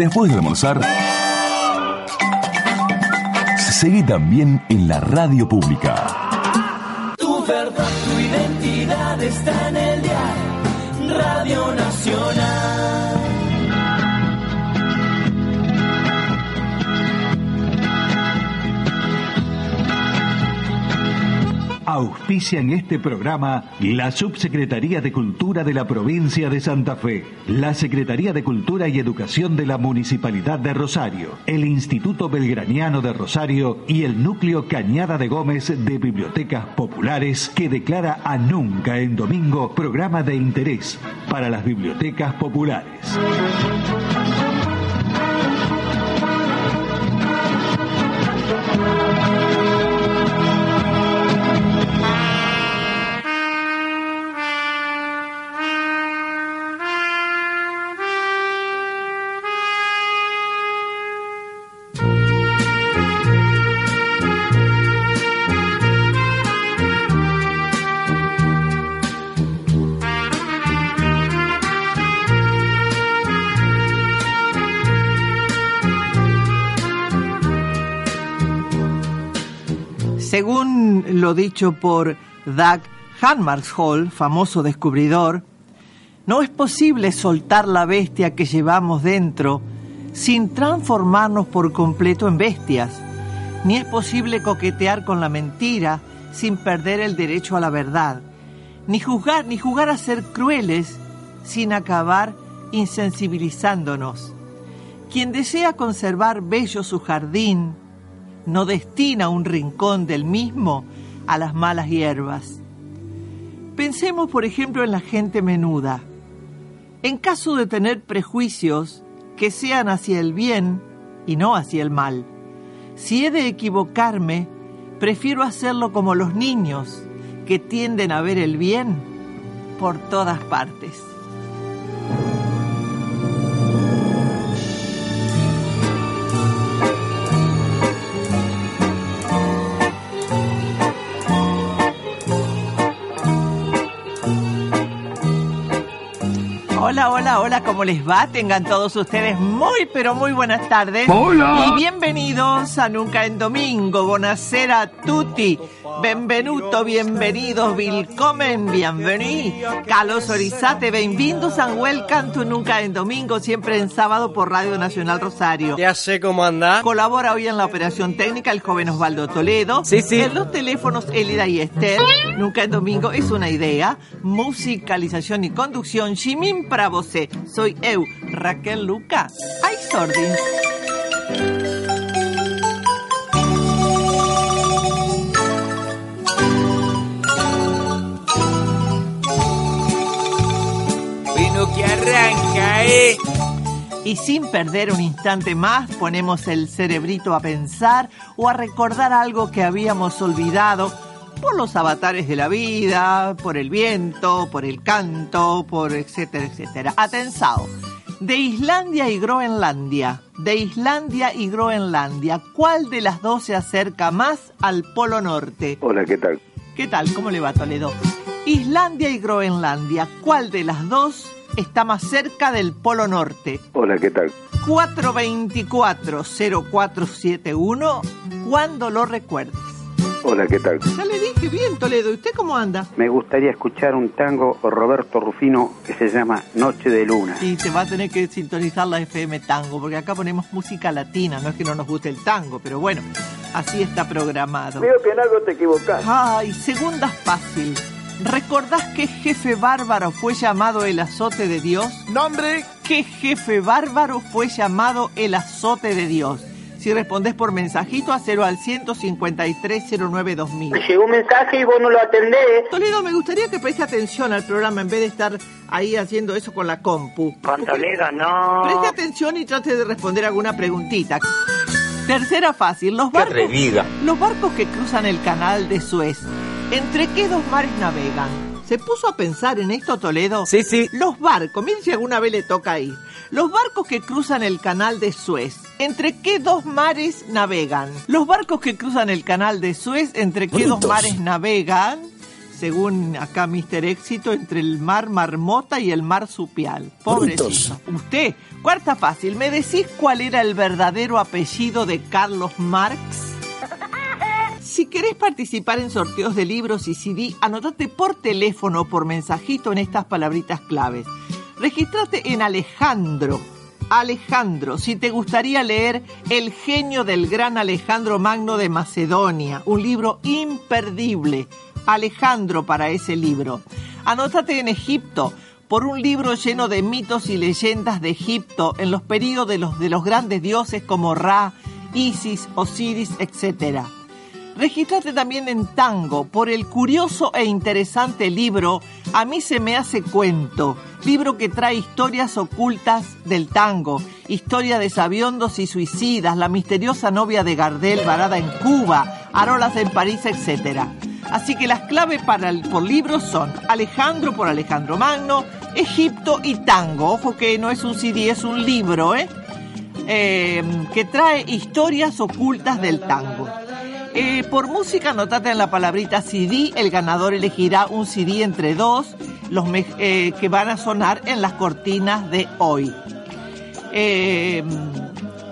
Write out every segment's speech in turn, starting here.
Después de almorzar, seguí también en la radio pública. Tu verdad, tu identidad está en el diario Radio Nacional. Auspicia en este programa la Subsecretaría de Cultura de la Provincia de Santa Fe, la Secretaría de Cultura y Educación de la Municipalidad de Rosario, el Instituto Belgraniano de Rosario y el Núcleo Cañada de Gómez de Bibliotecas Populares que declara a Nunca en Domingo programa de interés para las bibliotecas populares. Según lo dicho por Doug Hall, famoso descubridor, no es posible soltar la bestia que llevamos dentro sin transformarnos por completo en bestias, ni es posible coquetear con la mentira sin perder el derecho a la verdad, ni juzgar ni jugar a ser crueles sin acabar insensibilizándonos. Quien desea conservar bello su jardín, no destina un rincón del mismo a las malas hierbas. Pensemos, por ejemplo, en la gente menuda. En caso de tener prejuicios que sean hacia el bien y no hacia el mal, si he de equivocarme, prefiero hacerlo como los niños, que tienden a ver el bien por todas partes. Hola, ¿cómo les va? Tengan todos ustedes muy, pero muy buenas tardes. Hola. Y bienvenidos a Nunca en Domingo. Buonasera a tutti. Benvenuto, bienvenidos, willkommen, bienveni. Carlos Orizate, bienvenidos and welcome to Nunca en Domingo, siempre en sábado por Radio Nacional Rosario. Ya sé cómo anda. Colabora hoy en la operación técnica el joven Osvaldo Toledo. Sí, sí. En los teléfonos Elida y Esther. Nunca en Domingo es una idea. Musicalización y conducción. Jimin para Soy eu, Raquel Luca. Ay, sordin. Vino que arranca, ¿eh? Y sin perder un instante más, ponemos el cerebrito a pensar o a recordar algo que habíamos olvidado por los avatares de la vida, por el viento, por el canto, por etcétera, etcétera. Atensado. De Islandia y Groenlandia, de Islandia y Groenlandia, ¿cuál de las dos se acerca más al Polo Norte? Hola, ¿qué tal? ¿Qué tal? ¿Cómo le va Toledo? Islandia y Groenlandia, ¿cuál de las dos está más cerca del Polo Norte? Hola, ¿qué tal? 424-0471, cuando lo recuerdes. Hola, ¿qué tal? Ya le dije bien, Toledo. ¿y ¿Usted cómo anda? Me gustaría escuchar un tango Roberto Rufino que se llama Noche de Luna. Y te va a tener que sintonizar la FM Tango, porque acá ponemos música latina. No es que no nos guste el tango, pero bueno, así está programado. Veo que en algo te equivocas. Ay, segunda fácil. ¿Recordás qué jefe bárbaro fue llamado el azote de Dios? Nombre. ¿Qué jefe bárbaro fue llamado el azote de Dios? Si respondés por mensajito, hacelo al 153-09-2000. Llegó un mensaje y vos no lo atendés. Toledo, me gustaría que preste atención al programa en vez de estar ahí haciendo eso con la compu. Con Toledo, no. Preste atención y trate de responder alguna preguntita. Tercera fácil, los barcos, los barcos que cruzan el canal de Suez, ¿entre qué dos mares navegan? ¿Se puso a pensar en esto Toledo? Sí, sí. Los barcos, miren si alguna vez le toca ir. Los barcos que cruzan el canal de Suez, ¿entre qué dos mares navegan? Los barcos que cruzan el canal de Suez, ¿entre qué dos mares navegan? según acá Mister Éxito, entre el mar Marmota y el mar Supial. Pobrecito. Usted, cuarta fácil, ¿me decís cuál era el verdadero apellido de Carlos Marx? Si querés participar en sorteos de libros y CD, anotate por teléfono o por mensajito en estas palabritas claves. Regístrate en Alejandro. Alejandro, si te gustaría leer El genio del gran Alejandro Magno de Macedonia, un libro imperdible. Alejandro para ese libro. Anótate en Egipto por un libro lleno de mitos y leyendas de Egipto en los periodos de los, de los grandes dioses como Ra, Isis, Osiris, etc. Regístrate también en Tango por el curioso e interesante libro A mí se me hace cuento, libro que trae historias ocultas del tango, historia de sabiondos y suicidas, la misteriosa novia de Gardel varada en Cuba, Arolas en París, etc. Así que las claves para el, por libros son Alejandro por Alejandro Magno, Egipto y Tango. Ojo que no es un CD, es un libro, ¿eh? Eh, que trae historias ocultas del tango. Eh, por música, anotate en la palabrita CD, el ganador elegirá un CD entre dos, los eh, que van a sonar en las cortinas de hoy. Eh,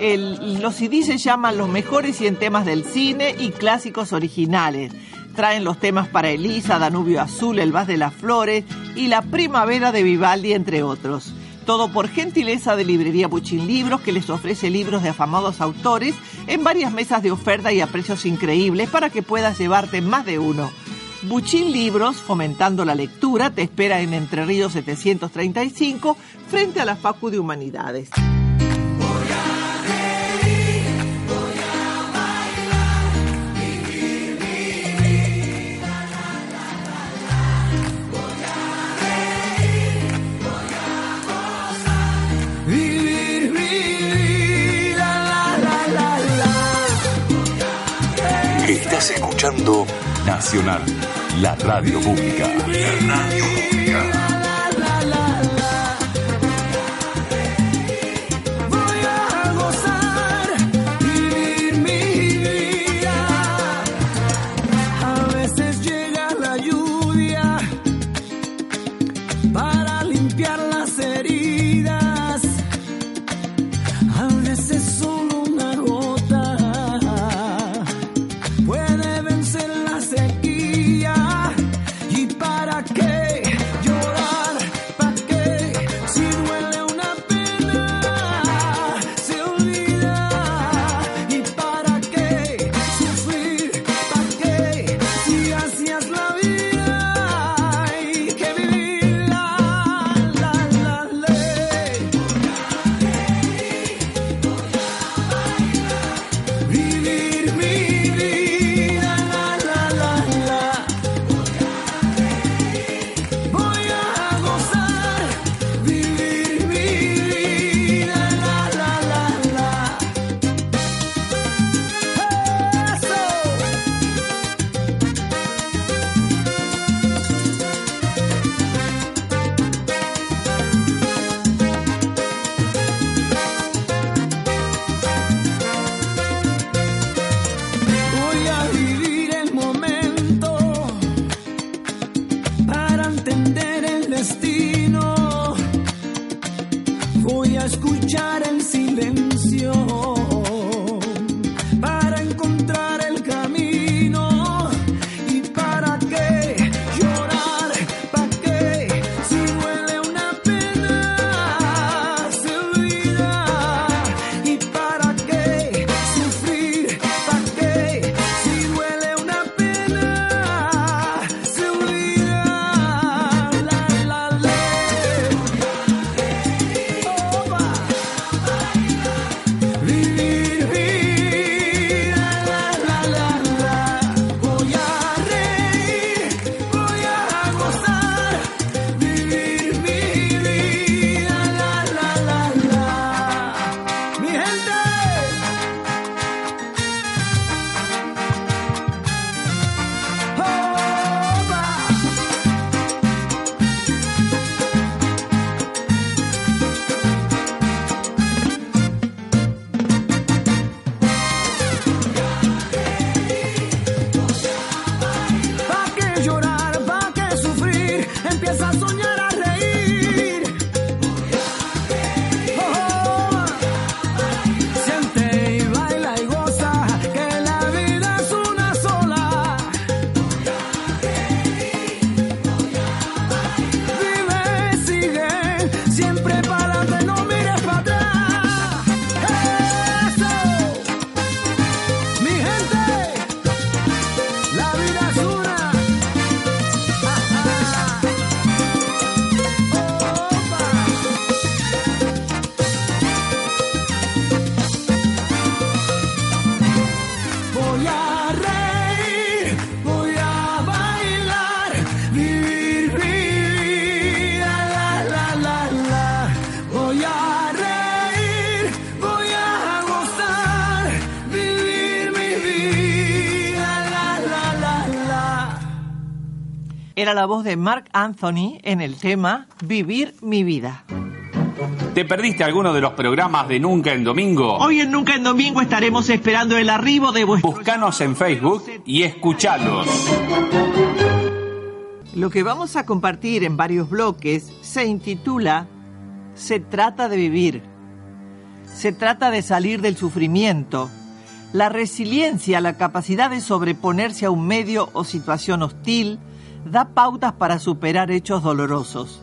los CD se llaman Los mejores 100 temas del cine y clásicos originales. Traen los temas para Elisa, Danubio Azul, El Vaz de las Flores y La Primavera de Vivaldi, entre otros. Todo por gentileza de Librería Buchín Libros, que les ofrece libros de afamados autores en varias mesas de oferta y a precios increíbles para que puedas llevarte más de uno. Buchín Libros, fomentando la lectura, te espera en Entre Ríos 735, frente a la Facu de Humanidades. Estás escuchando Nacional, la radio pública. La radio pública. Era la voz de Mark Anthony en el tema Vivir mi vida. ¿Te perdiste alguno de los programas de Nunca en Domingo? Hoy en Nunca en Domingo estaremos esperando el arribo de vuestro... Búscanos en Facebook y escuchalos. Lo que vamos a compartir en varios bloques se intitula Se trata de vivir. Se trata de salir del sufrimiento. La resiliencia, la capacidad de sobreponerse a un medio o situación hostil, da pautas para superar hechos dolorosos.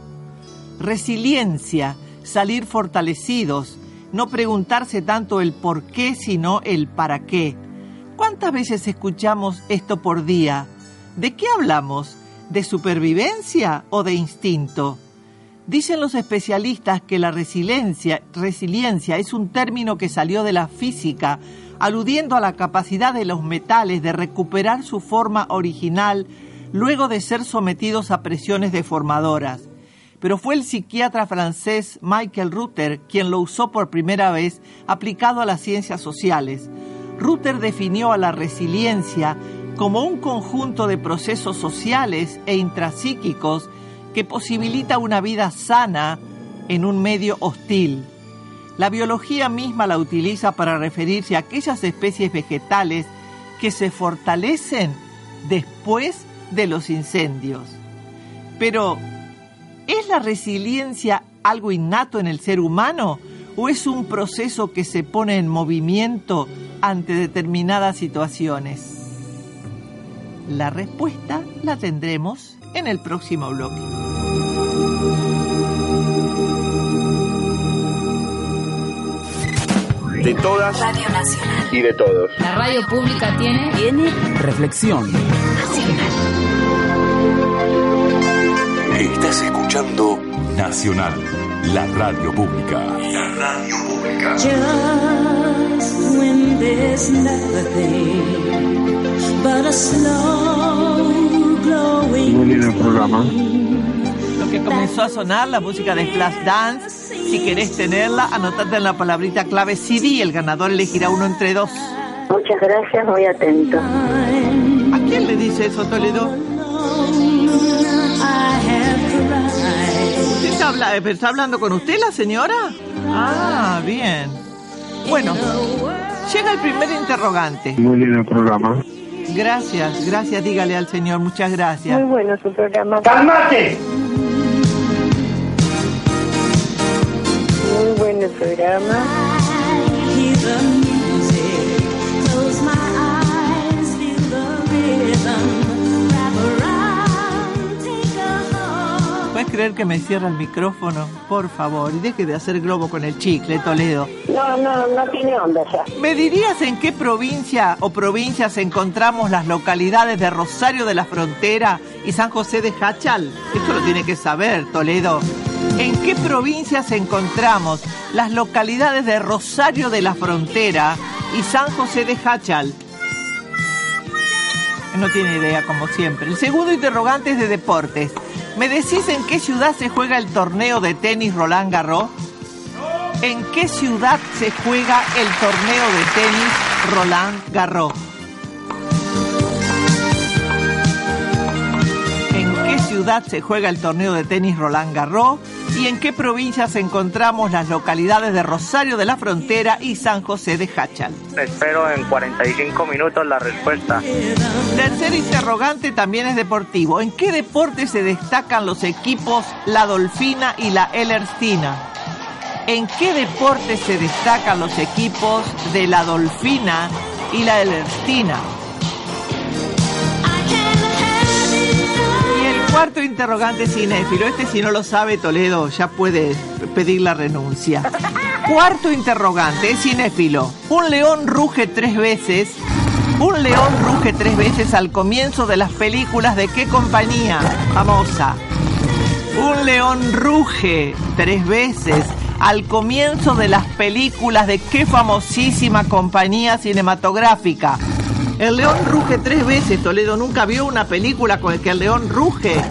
Resiliencia, salir fortalecidos, no preguntarse tanto el por qué, sino el para qué. ¿Cuántas veces escuchamos esto por día? ¿De qué hablamos? ¿De supervivencia o de instinto? Dicen los especialistas que la resiliencia, resiliencia es un término que salió de la física, aludiendo a la capacidad de los metales de recuperar su forma original luego de ser sometidos a presiones deformadoras pero fue el psiquiatra francés Michael Rutter quien lo usó por primera vez aplicado a las ciencias sociales. Rutter definió a la resiliencia como un conjunto de procesos sociales e intrapsíquicos que posibilita una vida sana en un medio hostil. La biología misma la utiliza para referirse a aquellas especies vegetales que se fortalecen después de los incendios. Pero, ¿Es la resiliencia algo innato en el ser humano o es un proceso que se pone en movimiento ante determinadas situaciones? La respuesta la tendremos en el próximo bloque. De todas Radio Nacional. y de todos. La radio pública tiene... Tiene... Reflexión. Estás escuchando Nacional, la radio pública. La radio pública. Just when there's nothing but a slow glowing Lo que comenzó a sonar, la música de Flash Dance. Si querés tenerla, anotate en la palabrita clave CD. El ganador elegirá uno entre dos. Muchas gracias, muy atento. ¿A quién le dice eso, Toledo? Está, habla- eh, está hablando con usted, la señora? Ah, bien. Bueno, llega el primer interrogante. Muy lindo el programa. Gracias, gracias, dígale al señor, muchas gracias. Muy bueno su programa. ¡Cálmate! Muy bueno el programa. hear the music, close my eyes, feel the rhythm, creer que me cierra el micrófono? Por favor, y deje de hacer globo con el chicle, Toledo. No, no, no tiene onda ya. ¿Me dirías en qué provincia o provincias encontramos las localidades de Rosario de la Frontera y San José de Hachal? Esto lo tiene que saber, Toledo. ¿En qué provincias encontramos las localidades de Rosario de la Frontera y San José de Hachal? No tiene idea, como siempre. El segundo interrogante es de deportes. ¿Me decís en qué ciudad se juega el torneo de tenis Roland Garros? ¿En qué ciudad se juega el torneo de tenis Roland Garros? Ciudad se juega el torneo de tenis Roland Garros? ¿Y en qué provincias encontramos las localidades de Rosario de la Frontera y San José de Hachal? Espero en 45 minutos la respuesta. Tercer interrogante también es deportivo. ¿En qué deporte se destacan los equipos La Dolfina y la Ellerstina? ¿En qué deporte se destacan los equipos de La Dolfina y la Ellerstina? Cuarto interrogante cinéfilo, este si no lo sabe Toledo ya puede pedir la renuncia. Cuarto interrogante, es cinéfilo. Un león ruge tres veces. Un león ruge tres veces al comienzo de las películas de qué compañía famosa. Un león ruge tres veces al comienzo de las películas de qué famosísima compañía cinematográfica. El león ruge tres veces, Toledo. ¿Nunca vio una película con el que el león ruge?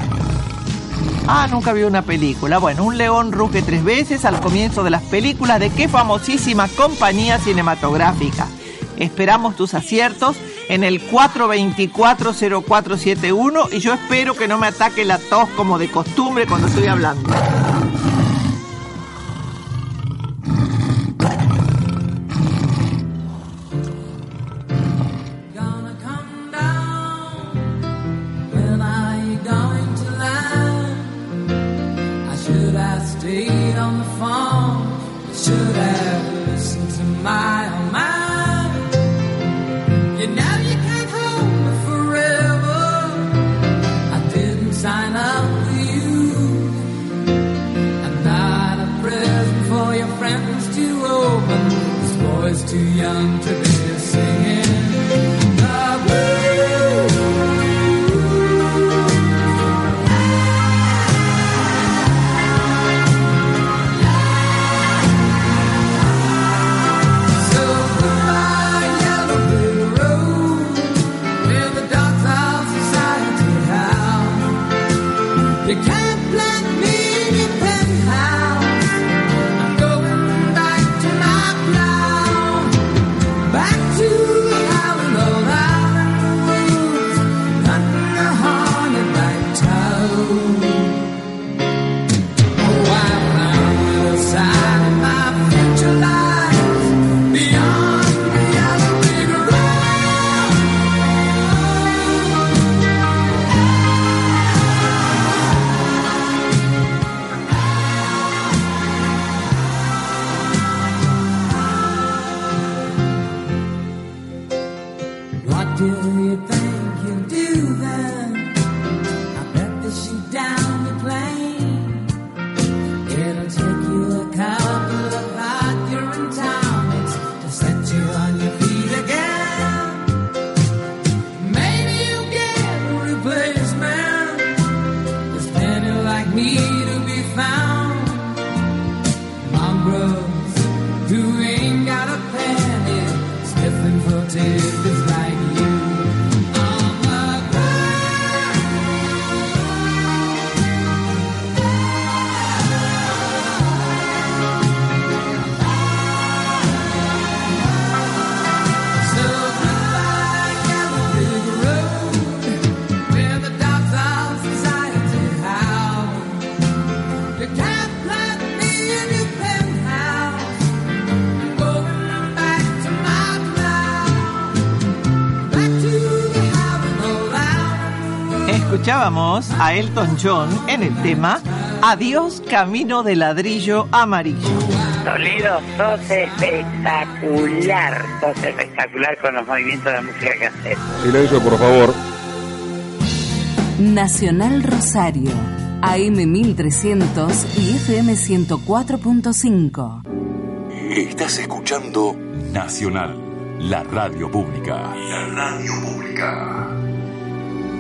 Ah, nunca vio una película. Bueno, un león ruge tres veces al comienzo de las películas de qué famosísima compañía cinematográfica. Esperamos tus aciertos en el 424-0471 y yo espero que no me ataque la tos como de costumbre cuando estoy hablando. Should have listened to my own mind. You know A Elton John en el tema Adiós Camino de Ladrillo Amarillo. Toledo, sos espectacular, sos espectacular con los movimientos de la música que haces. Silencio, por favor. Nacional Rosario, AM 1300 y FM 104.5. Estás escuchando Nacional, la radio pública. La radio pública.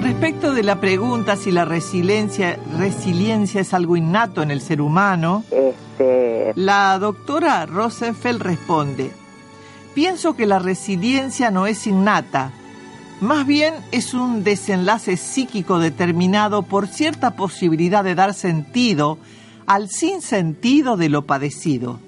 Respecto de la pregunta si la resiliencia, resiliencia es algo innato en el ser humano, la doctora Rosenfeld responde, pienso que la resiliencia no es innata, más bien es un desenlace psíquico determinado por cierta posibilidad de dar sentido al sinsentido de lo padecido,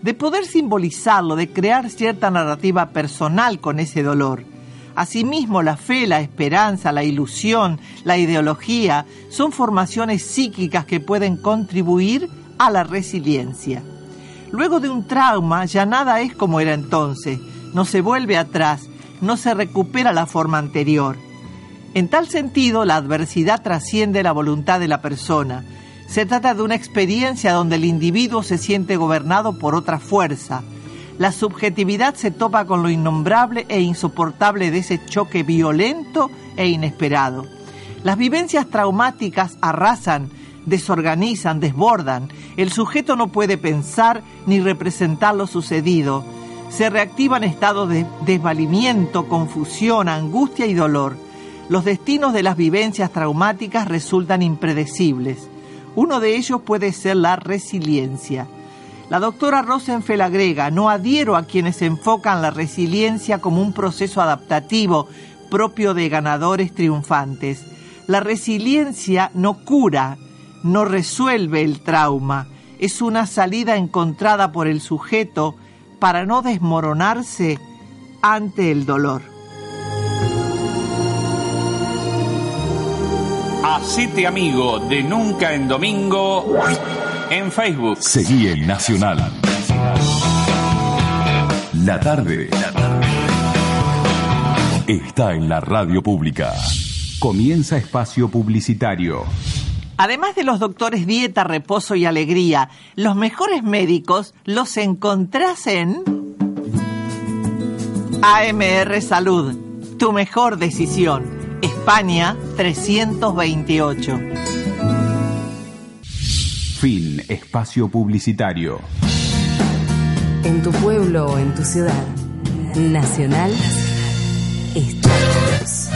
de poder simbolizarlo, de crear cierta narrativa personal con ese dolor. Asimismo, la fe, la esperanza, la ilusión, la ideología son formaciones psíquicas que pueden contribuir a la resiliencia. Luego de un trauma ya nada es como era entonces, no se vuelve atrás, no se recupera la forma anterior. En tal sentido, la adversidad trasciende la voluntad de la persona. Se trata de una experiencia donde el individuo se siente gobernado por otra fuerza, la subjetividad se topa con lo innombrable e insoportable de ese choque violento e inesperado. Las vivencias traumáticas arrasan, desorganizan, desbordan. El sujeto no puede pensar ni representar lo sucedido. Se reactivan estados de desvalimiento, confusión, angustia y dolor. Los destinos de las vivencias traumáticas resultan impredecibles. Uno de ellos puede ser la resiliencia. La doctora Rosenfeld agrega, no adhiero a quienes enfocan la resiliencia como un proceso adaptativo propio de ganadores triunfantes. La resiliencia no cura, no resuelve el trauma, es una salida encontrada por el sujeto para no desmoronarse ante el dolor. Hacete amigo de Nunca en Domingo en Facebook. Seguí en Nacional. La tarde. Está en la radio pública. Comienza espacio publicitario. Además de los doctores Dieta, Reposo y Alegría, los mejores médicos los encontrás en AMR Salud, tu mejor decisión. España 328. Fin espacio publicitario. En tu pueblo o en tu ciudad. Nacional. Estamos.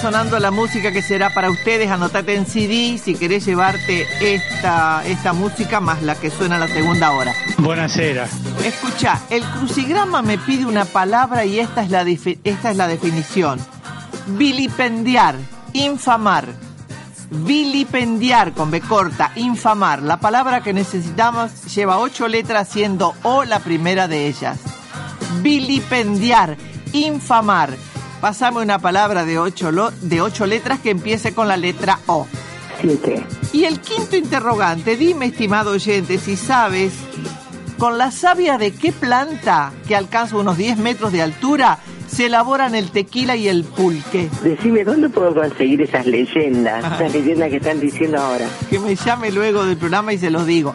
Sonando la música que será para ustedes. Anotate en CD si querés llevarte esta, esta música más la que suena la segunda hora. Buenasera. Escucha, el crucigrama me pide una palabra y esta es la, esta es la definición. Vilipendiar, infamar. Vilipendiar con B corta, infamar. La palabra que necesitamos lleva ocho letras siendo O la primera de ellas. Vilipendiar, infamar. Pásame una palabra de ocho, lo- de ocho letras que empiece con la letra O. Siete. Y el quinto interrogante, dime, estimado oyente, si sabes con la savia de qué planta, que alcanza unos 10 metros de altura, se elaboran el tequila y el pulque. Decime, ¿dónde puedo conseguir esas leyendas? Esas leyendas que están diciendo ahora. Que me llame luego del programa y se los digo.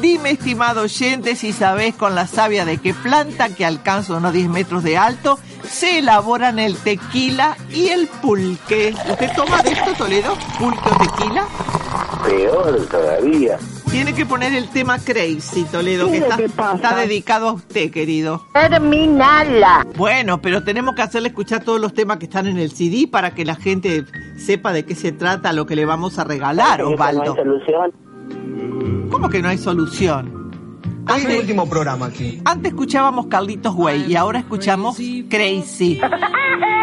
Dime, estimado oyente, si sabes con la savia de qué planta, que alcanza unos 10 metros de alto, se elaboran el tequila y el pulque. ¿Usted toma de esto, Toledo? ¿Pulque o tequila? Peor todavía. Tiene que poner el tema Crazy, Toledo, que ¿Qué es lo está, está dedicado a usted, querido. Terminala. Bueno, pero tenemos que hacerle escuchar todos los temas que están en el CD para que la gente sepa de qué se trata lo que le vamos a regalar, ¿No hay Osvaldo. solución? ¿Cómo que no hay solución? Es el último programa aquí. Antes escuchábamos Carlitos Way y ahora escuchamos Crazy.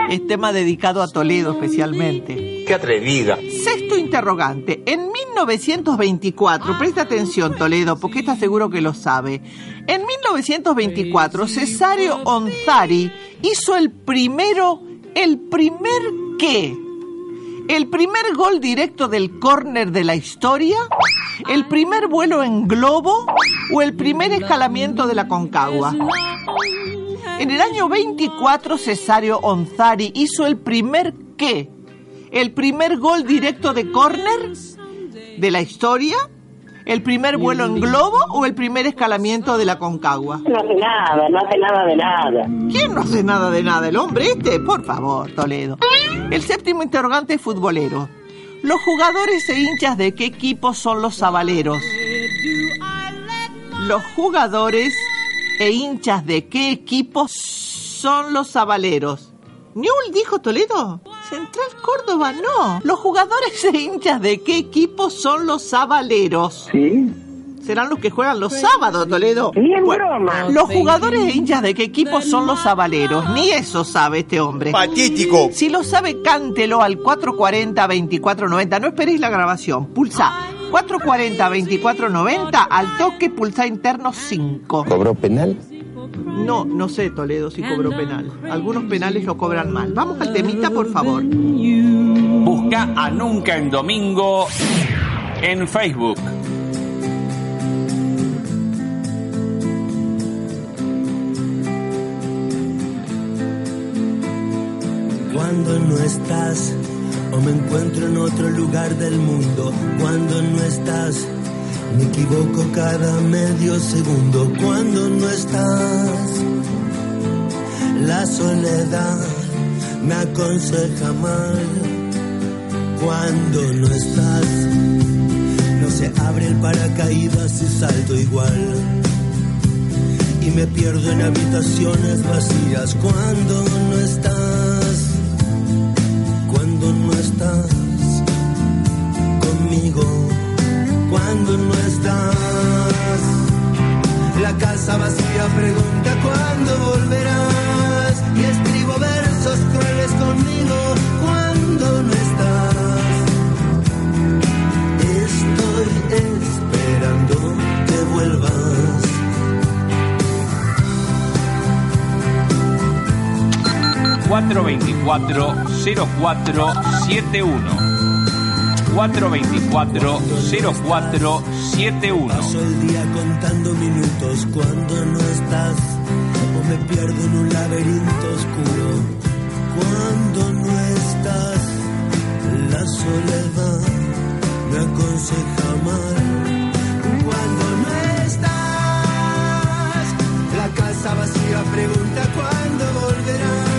Es tema dedicado a Toledo especialmente. Qué atrevida. Sexto interrogante. En 1924, presta atención Toledo, porque está seguro que lo sabe. En 1924, Cesario Onzari hizo el primero, el primer qué? ¿El primer gol directo del córner de la historia? ¿El primer vuelo en globo? ¿O el primer escalamiento de la Concagua? En el año 24, Cesario Onzari hizo el primer qué? ¿El primer gol directo de córner de la historia? ¿El primer vuelo en globo o el primer escalamiento de la Concagua? No hace nada, no hace nada de nada. ¿Quién no hace nada de nada? ¿El hombre este? Por favor, Toledo. El séptimo interrogante es futbolero. Los jugadores e hinchas de qué equipo son los sabaleros? Los jugadores e hinchas de qué equipo son los sabaleros? ¿Newell dijo Toledo? Central Córdoba no. Los jugadores e hinchas de qué equipo son los sabaleros? ¿Sí? Serán los que juegan los sábados, Toledo. Ni en Bueno, broma. Los jugadores e hinchas de qué equipo son los sabaleros. Ni eso sabe este hombre. Patético. Si lo sabe, cántelo al 440-2490. No esperéis la grabación. Pulsa 440-2490 al toque pulsa interno 5. ¿Cobró penal? No, no sé, Toledo, si cobró penal. Algunos penales lo cobran mal. Vamos al temita, por favor. Busca a Nunca en Domingo en Facebook. Cuando no estás o me encuentro en otro lugar del mundo, cuando no estás, me equivoco cada medio segundo, cuando no estás, la soledad me aconseja mal, cuando no estás, no se abre el paracaídas y salto igual. Y me pierdo en habitaciones vacías cuando no estás. Cuando no estás conmigo, cuando no estás. La casa vacía pregunta cuándo volverás y escribo versos crueles conmigo cuando no estás. Estoy esperando que vuelvas. ...424-0471 424-0471. Paso el día contando minutos cuando no estás o me pierdo en un laberinto oscuro. Cuando no estás, la soledad me aconseja mal. Cuando no estás, la casa vacía pregunta cuándo volverás.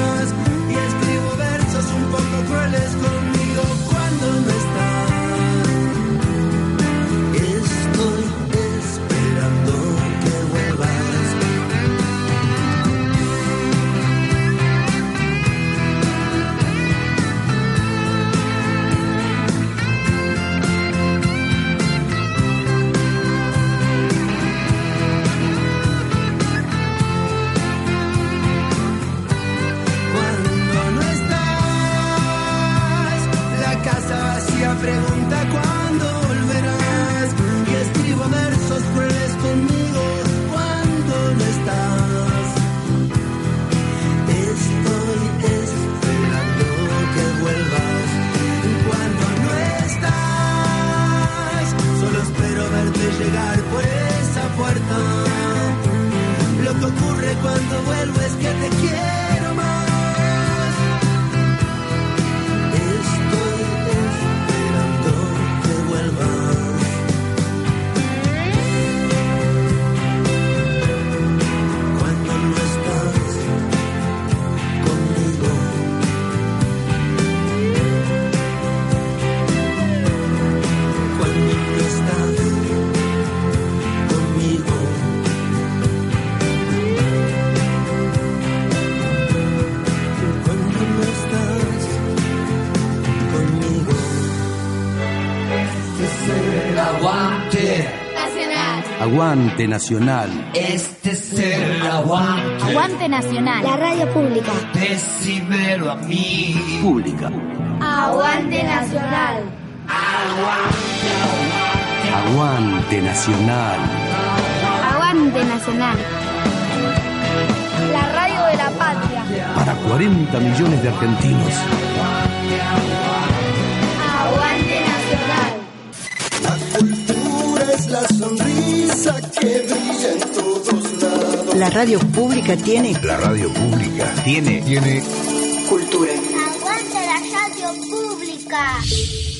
Aguante nacional. Este es el aguante. Aguante Nacional. La radio pública. Decímelo a mí. Pública. Aguante Nacional. Aguante nacional. Aguante Nacional. La radio de la patria. Para 40 millones de argentinos. Que brilla en todos lados. La radio pública tiene La radio pública tiene, tiene cultura. Aguante la radio pública.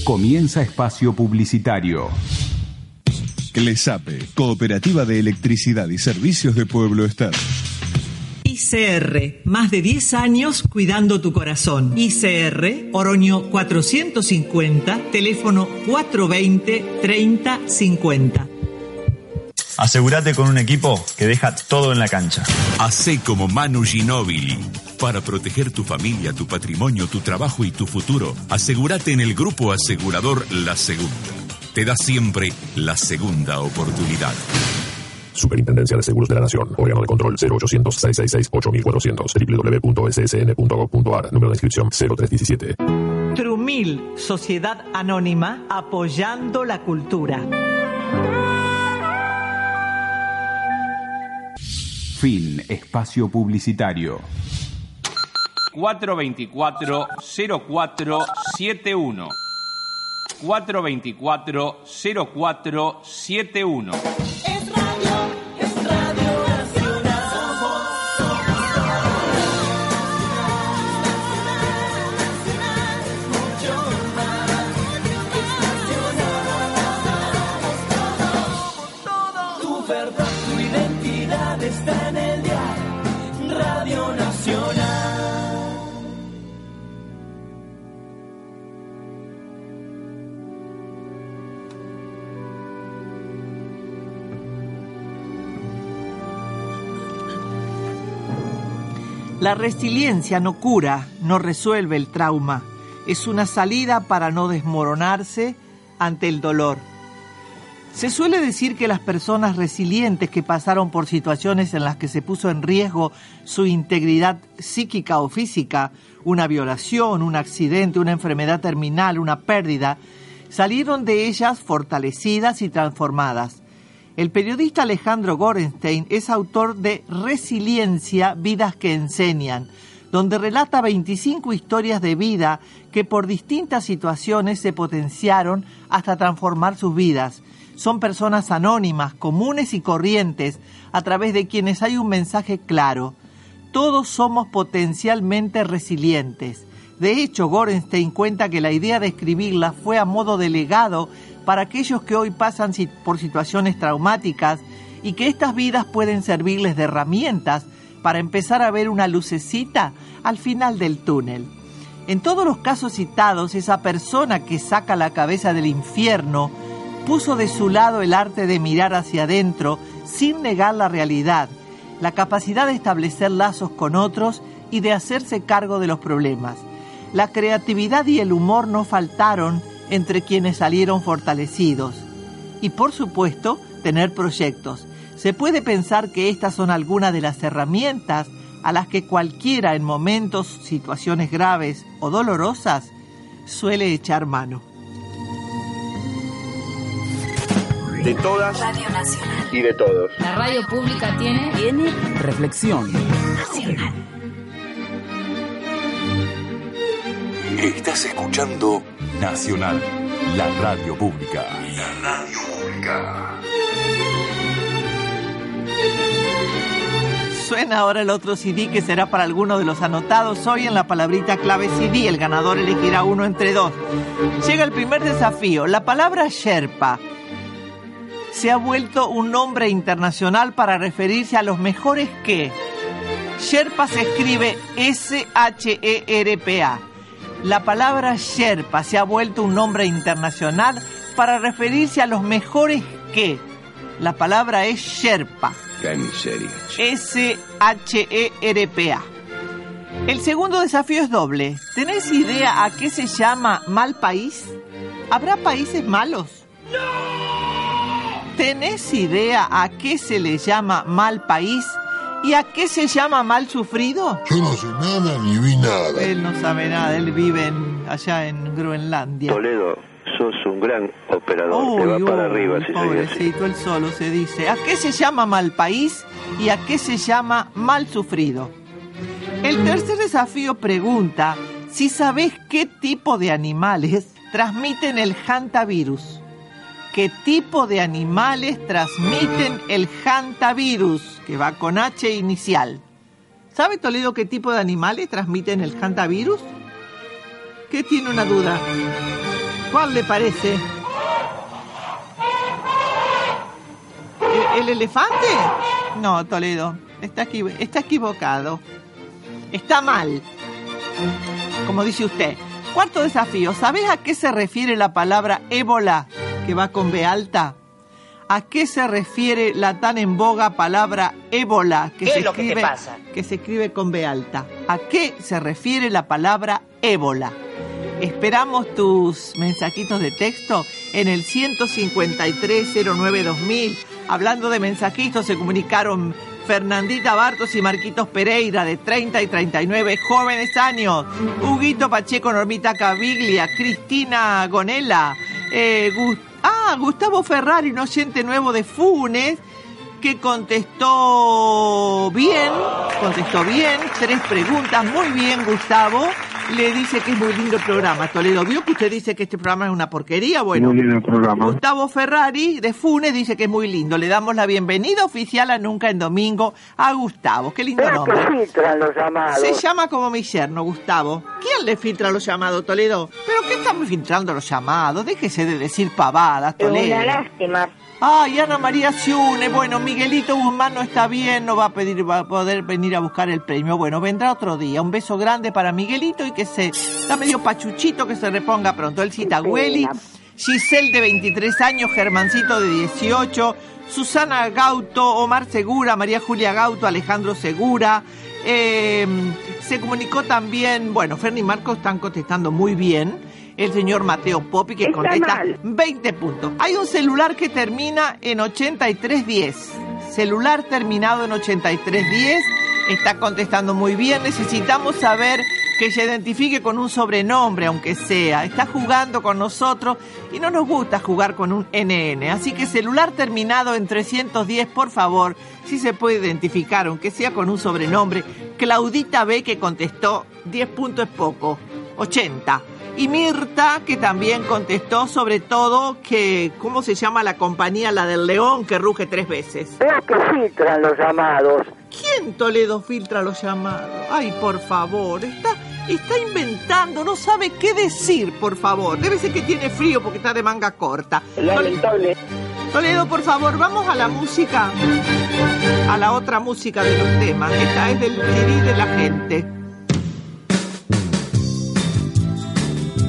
Comienza espacio publicitario. CLESAPE, Cooperativa de Electricidad y Servicios de Pueblo Estado. ICR, más de 10 años cuidando tu corazón. ICR, Oroño 450, teléfono 420-3050. Asegúrate con un equipo que deja todo en la cancha. Hacé como Manu Ginóbili. Para proteger tu familia, tu patrimonio, tu trabajo y tu futuro, asegúrate en el grupo asegurador La Segunda. Te da siempre la segunda oportunidad. Superintendencia de Seguros de la Nación. Órgano de control 0800-666-8400. www.ssn.gov.ar. Número de inscripción 0317. Trumil, Sociedad Anónima, apoyando la cultura. Fin. Espacio publicitario. 424-0471. 424-0471. La resiliencia no cura, no resuelve el trauma. Es una salida para no desmoronarse ante el dolor. Se suele decir que las personas resilientes que pasaron por situaciones en las que se puso en riesgo su integridad psíquica o física, una violación, un accidente, una enfermedad terminal, una pérdida, salieron de ellas fortalecidas y transformadas. El periodista Alejandro Gorenstein es autor de Resiliencia, vidas que enseñan, donde relata 25 historias de vida que por distintas situaciones se potenciaron hasta transformar sus vidas. Son personas anónimas, comunes y corrientes, a través de quienes hay un mensaje claro. Todos somos potencialmente resilientes. De hecho, Gorenstein cuenta que la idea de escribirla fue a modo de legado para aquellos que hoy pasan por situaciones traumáticas y que estas vidas pueden servirles de herramientas para empezar a ver una lucecita al final del túnel. En todos los casos citados, esa persona que saca la cabeza del infierno puso de su lado el arte de mirar hacia adentro sin negar la realidad, la capacidad de establecer lazos con otros y de hacerse cargo de los problemas. La creatividad y el humor no faltaron entre quienes salieron fortalecidos. Y por supuesto, tener proyectos. Se puede pensar que estas son algunas de las herramientas a las que cualquiera en momentos, situaciones graves o dolorosas suele echar mano. De todas Radio Nacional. y de todos. La radio pública tiene... Tiene Reflexión. Nacional. Estás escuchando Nacional, la radio pública. La radio pública. Suena ahora el otro CD que será para alguno de los anotados hoy en la palabrita clave CD. El ganador elegirá uno entre dos. Llega el primer desafío. La palabra Sherpa se ha vuelto un nombre internacional para referirse a los mejores que. Sherpa se escribe S-H-E-R-P-A. La palabra Sherpa se ha vuelto un nombre internacional para referirse a los mejores que. La palabra es Sherpa. Qué miseria. S-H-E-R-P-A. El segundo desafío es doble. ¿Tenés idea a qué se llama mal país? ¿Habrá países malos? ¿Tenés idea a qué se le llama mal país y a qué se llama mal sufrido? Yo no sé nada ni vi nada. Él no sabe nada, él vive en- allá en Groenlandia. Toledo, sos un gran operador. Te va para arriba si pobrecito, él solo se dice. ¿A qué se llama mal país y a qué se llama mal sufrido? El tercer desafío pregunta si sabés qué tipo de animales transmiten el hantavirus. ¿Qué tipo de animales transmiten el hantavirus? Que va con H inicial. ¿Sabe Toledo qué tipo de animales transmiten el hantavirus? ¿Qué tiene una duda? ¿Cuál le parece? ¿El, el elefante? No, Toledo. Está, equiv- está equivocado. Está mal. Como dice usted. Cuarto desafío. ¿Sabes a qué se refiere la palabra ébola que va con B alta? ¿A qué se refiere la tan en boga palabra ébola que ¿Qué se es lo que te escribe pasa? que se escribe con B alta? ¿A qué se refiere la palabra ébola? Esperamos tus mensajitos de texto en el 153-09-2000. Hablando de mensajitos, se comunicaron Fernandita Bartos y Marquitos Pereira, de 30 y 39 jóvenes años. Huguito Pacheco, Normita Caviglia, Cristina Gonela. eh, Gus- ah, Gustavo Ferrari, un oyente nuevo de Funes que contestó bien, contestó bien, tres preguntas, muy bien Gustavo, le dice que es muy lindo el programa. Toledo, ¿vio que usted dice que este programa es una porquería? Bueno, Muy lindo el programa. Gustavo Ferrari de Funes dice que es muy lindo. Le damos la bienvenida oficial a Nunca en Domingo a Gustavo. Qué lindo Pero que nombre. filtran los llamados. Se llama como mi yerno, Gustavo. ¿Quién le filtra los llamados, Toledo? ¿Pero qué están filtrando los llamados? Déjese de decir pavadas, Es Toledo. una lástima. Ay, Ana María Ciune, bueno, Miguelito Guzmán no está bien, no va a pedir, va a poder venir a buscar el premio. Bueno, vendrá otro día. Un beso grande para Miguelito y que se, está medio pachuchito, que se reponga pronto. El Citagüeli, Giselle de 23 años, Germancito de 18, Susana Gauto, Omar Segura, María Julia Gauto, Alejandro Segura. eh, se comunicó también, bueno, Ferni y Marcos están contestando muy bien. El señor Mateo Popi que Está contesta mal. 20 puntos. Hay un celular que termina en 8310. Celular terminado en 8310. Está contestando muy bien. Necesitamos saber que se identifique con un sobrenombre, aunque sea. Está jugando con nosotros y no nos gusta jugar con un NN. Así que celular terminado en 310, por favor, si se puede identificar, aunque sea con un sobrenombre. Claudita B que contestó, 10 puntos es poco, 80. Y Mirta, que también contestó sobre todo que, ¿cómo se llama la compañía, la del león que ruge tres veces? Es que filtran los llamados. ¿Quién Toledo filtra los llamados? Ay, por favor, está, está inventando, no sabe qué decir, por favor. Debe ser que tiene frío porque está de manga corta. Lamentable. Toledo, por favor, vamos a la música, a la otra música de los temas. Esta es del CD de la gente.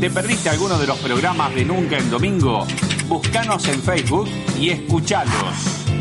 ¿Te perdiste alguno de los programas de Nunca en Domingo? Búscanos en Facebook y escuchalos.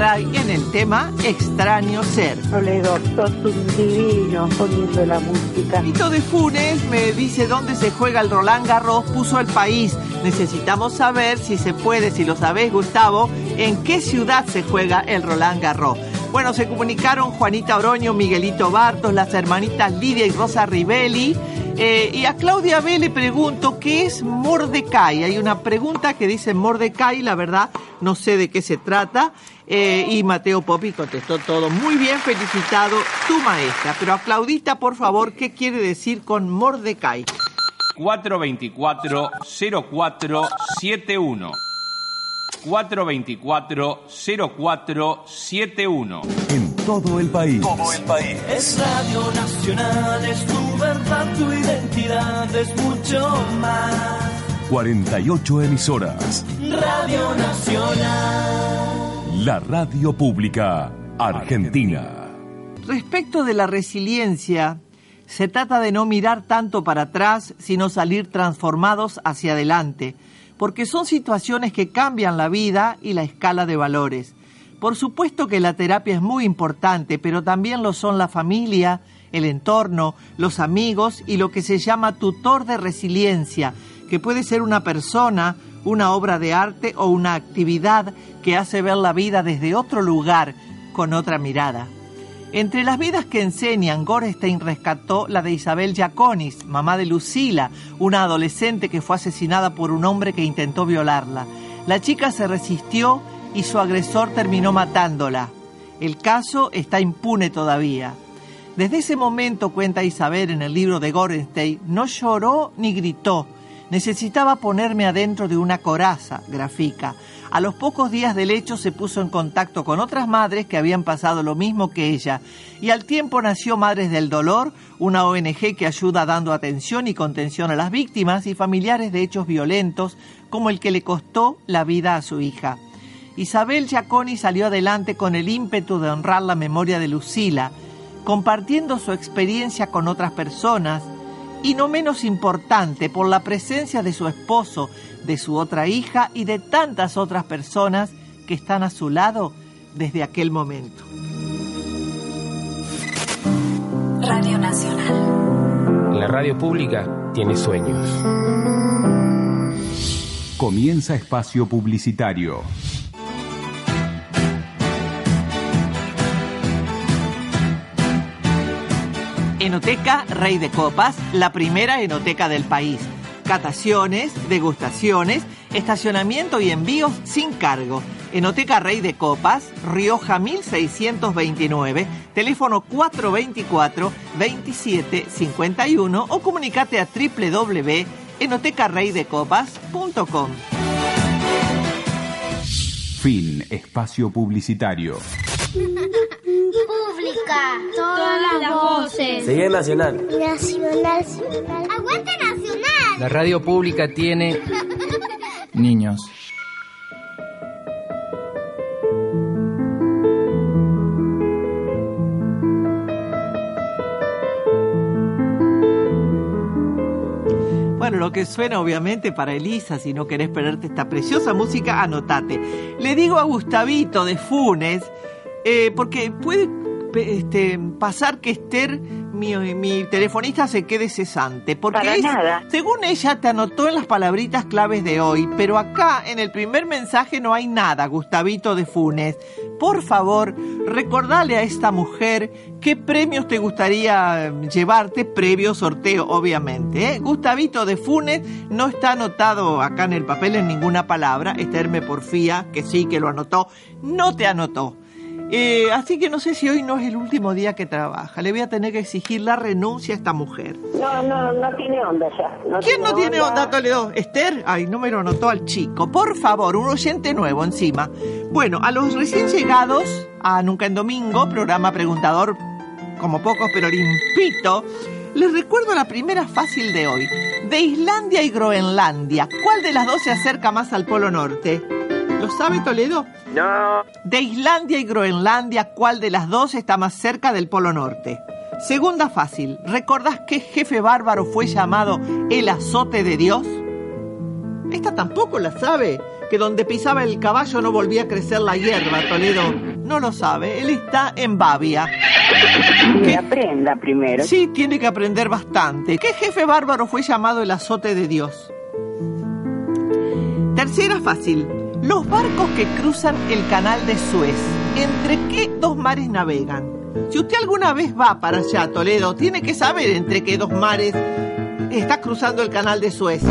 Ray en el tema Extraño Ser. Toledo, sos un divino poniendo la música. Tito de Funes me dice dónde se juega el Roland Garros, puso el país. Necesitamos saber si se puede, si lo sabés, Gustavo, en qué ciudad se juega el Roland Garros. Bueno, se comunicaron Juanita Oroño, Miguelito Bartos, las hermanitas Lidia y Rosa Rivelli. Eh, y a Claudia B le pregunto qué es Mordecai. Hay una pregunta que dice Mordecai, la verdad no sé de qué se trata. Eh, y Mateo Popi contestó todo. Muy bien, felicitado tu maestra. Pero a Claudita, por favor, ¿qué quiere decir con Mordecai? 424-0471. 424-0471. Todo el país. Todo el país. Es Radio Nacional, es tu verdad, tu identidad, es mucho más. 48 emisoras. Radio Nacional. La radio pública argentina. Respecto de la resiliencia, se trata de no mirar tanto para atrás, sino salir transformados hacia adelante, porque son situaciones que cambian la vida y la escala de valores. Por supuesto que la terapia es muy importante, pero también lo son la familia, el entorno, los amigos y lo que se llama tutor de resiliencia, que puede ser una persona, una obra de arte o una actividad que hace ver la vida desde otro lugar, con otra mirada. Entre las vidas que enseñan, Gorestein rescató la de Isabel Giaconis, mamá de Lucila, una adolescente que fue asesinada por un hombre que intentó violarla. La chica se resistió y su agresor terminó matándola. El caso está impune todavía. Desde ese momento, cuenta Isabel en el libro de Gorenstein, no lloró ni gritó. Necesitaba ponerme adentro de una coraza, grafica. A los pocos días del hecho se puso en contacto con otras madres que habían pasado lo mismo que ella y al tiempo nació Madres del Dolor, una ONG que ayuda dando atención y contención a las víctimas y familiares de hechos violentos como el que le costó la vida a su hija. Isabel Giaconi salió adelante con el ímpetu de honrar la memoria de Lucila, compartiendo su experiencia con otras personas y no menos importante por la presencia de su esposo, de su otra hija y de tantas otras personas que están a su lado desde aquel momento. Radio Nacional. La radio pública tiene sueños. Comienza espacio publicitario. Enoteca Rey de Copas, la primera enoteca del país. Cataciones, degustaciones, estacionamiento y envíos sin cargo. Enoteca Rey de Copas, Rioja 1629, teléfono 424-2751 o comunicate a www.enotecarreydecopas.com. Fin espacio publicitario. Pública. Todas las voces. Seguí en Nacional. Nacional. Aguante Nacional. La radio pública tiene niños. Bueno, lo que suena obviamente para Elisa, si no querés perderte esta preciosa música, anotate. Le digo a Gustavito de Funes, eh, porque puede este, pasar que Esther, mi, mi telefonista, se quede cesante. Porque Para es- nada. según ella, te anotó en las palabritas claves de hoy, pero acá en el primer mensaje no hay nada, Gustavito de Funes. Por favor, recordale a esta mujer qué premios te gustaría eh, llevarte, previo sorteo, obviamente. ¿eh? Gustavito de Funes no está anotado acá en el papel en ninguna palabra. Esther me porfía que sí, que lo anotó. No te anotó. Eh, así que no sé si hoy no es el último día que trabaja. Le voy a tener que exigir la renuncia a esta mujer. No, no, no tiene onda ya. No ¿Quién no tiene onda, Toledo? ¿Esther? Ay, no me lo anotó al chico. Por favor, un oyente nuevo encima. Bueno, a los recién llegados a Nunca en Domingo, programa preguntador como pocos, pero limpito, les recuerdo la primera fácil de hoy. De Islandia y Groenlandia, ¿cuál de las dos se acerca más al Polo Norte? ¿Lo sabe Toledo? No. De Islandia y Groenlandia, ¿cuál de las dos está más cerca del Polo Norte? Segunda fácil, ¿recordás qué jefe bárbaro fue llamado el azote de Dios? Esta tampoco la sabe, que donde pisaba el caballo no volvía a crecer la hierba, Toledo. No lo sabe, él está en Babia. Que aprenda primero. Sí, tiene que aprender bastante. ¿Qué jefe bárbaro fue llamado el azote de Dios? Tercera fácil. Los barcos que cruzan el canal de Suez, ¿entre qué dos mares navegan? Si usted alguna vez va para allá, Toledo, tiene que saber entre qué dos mares está cruzando el canal de Suez.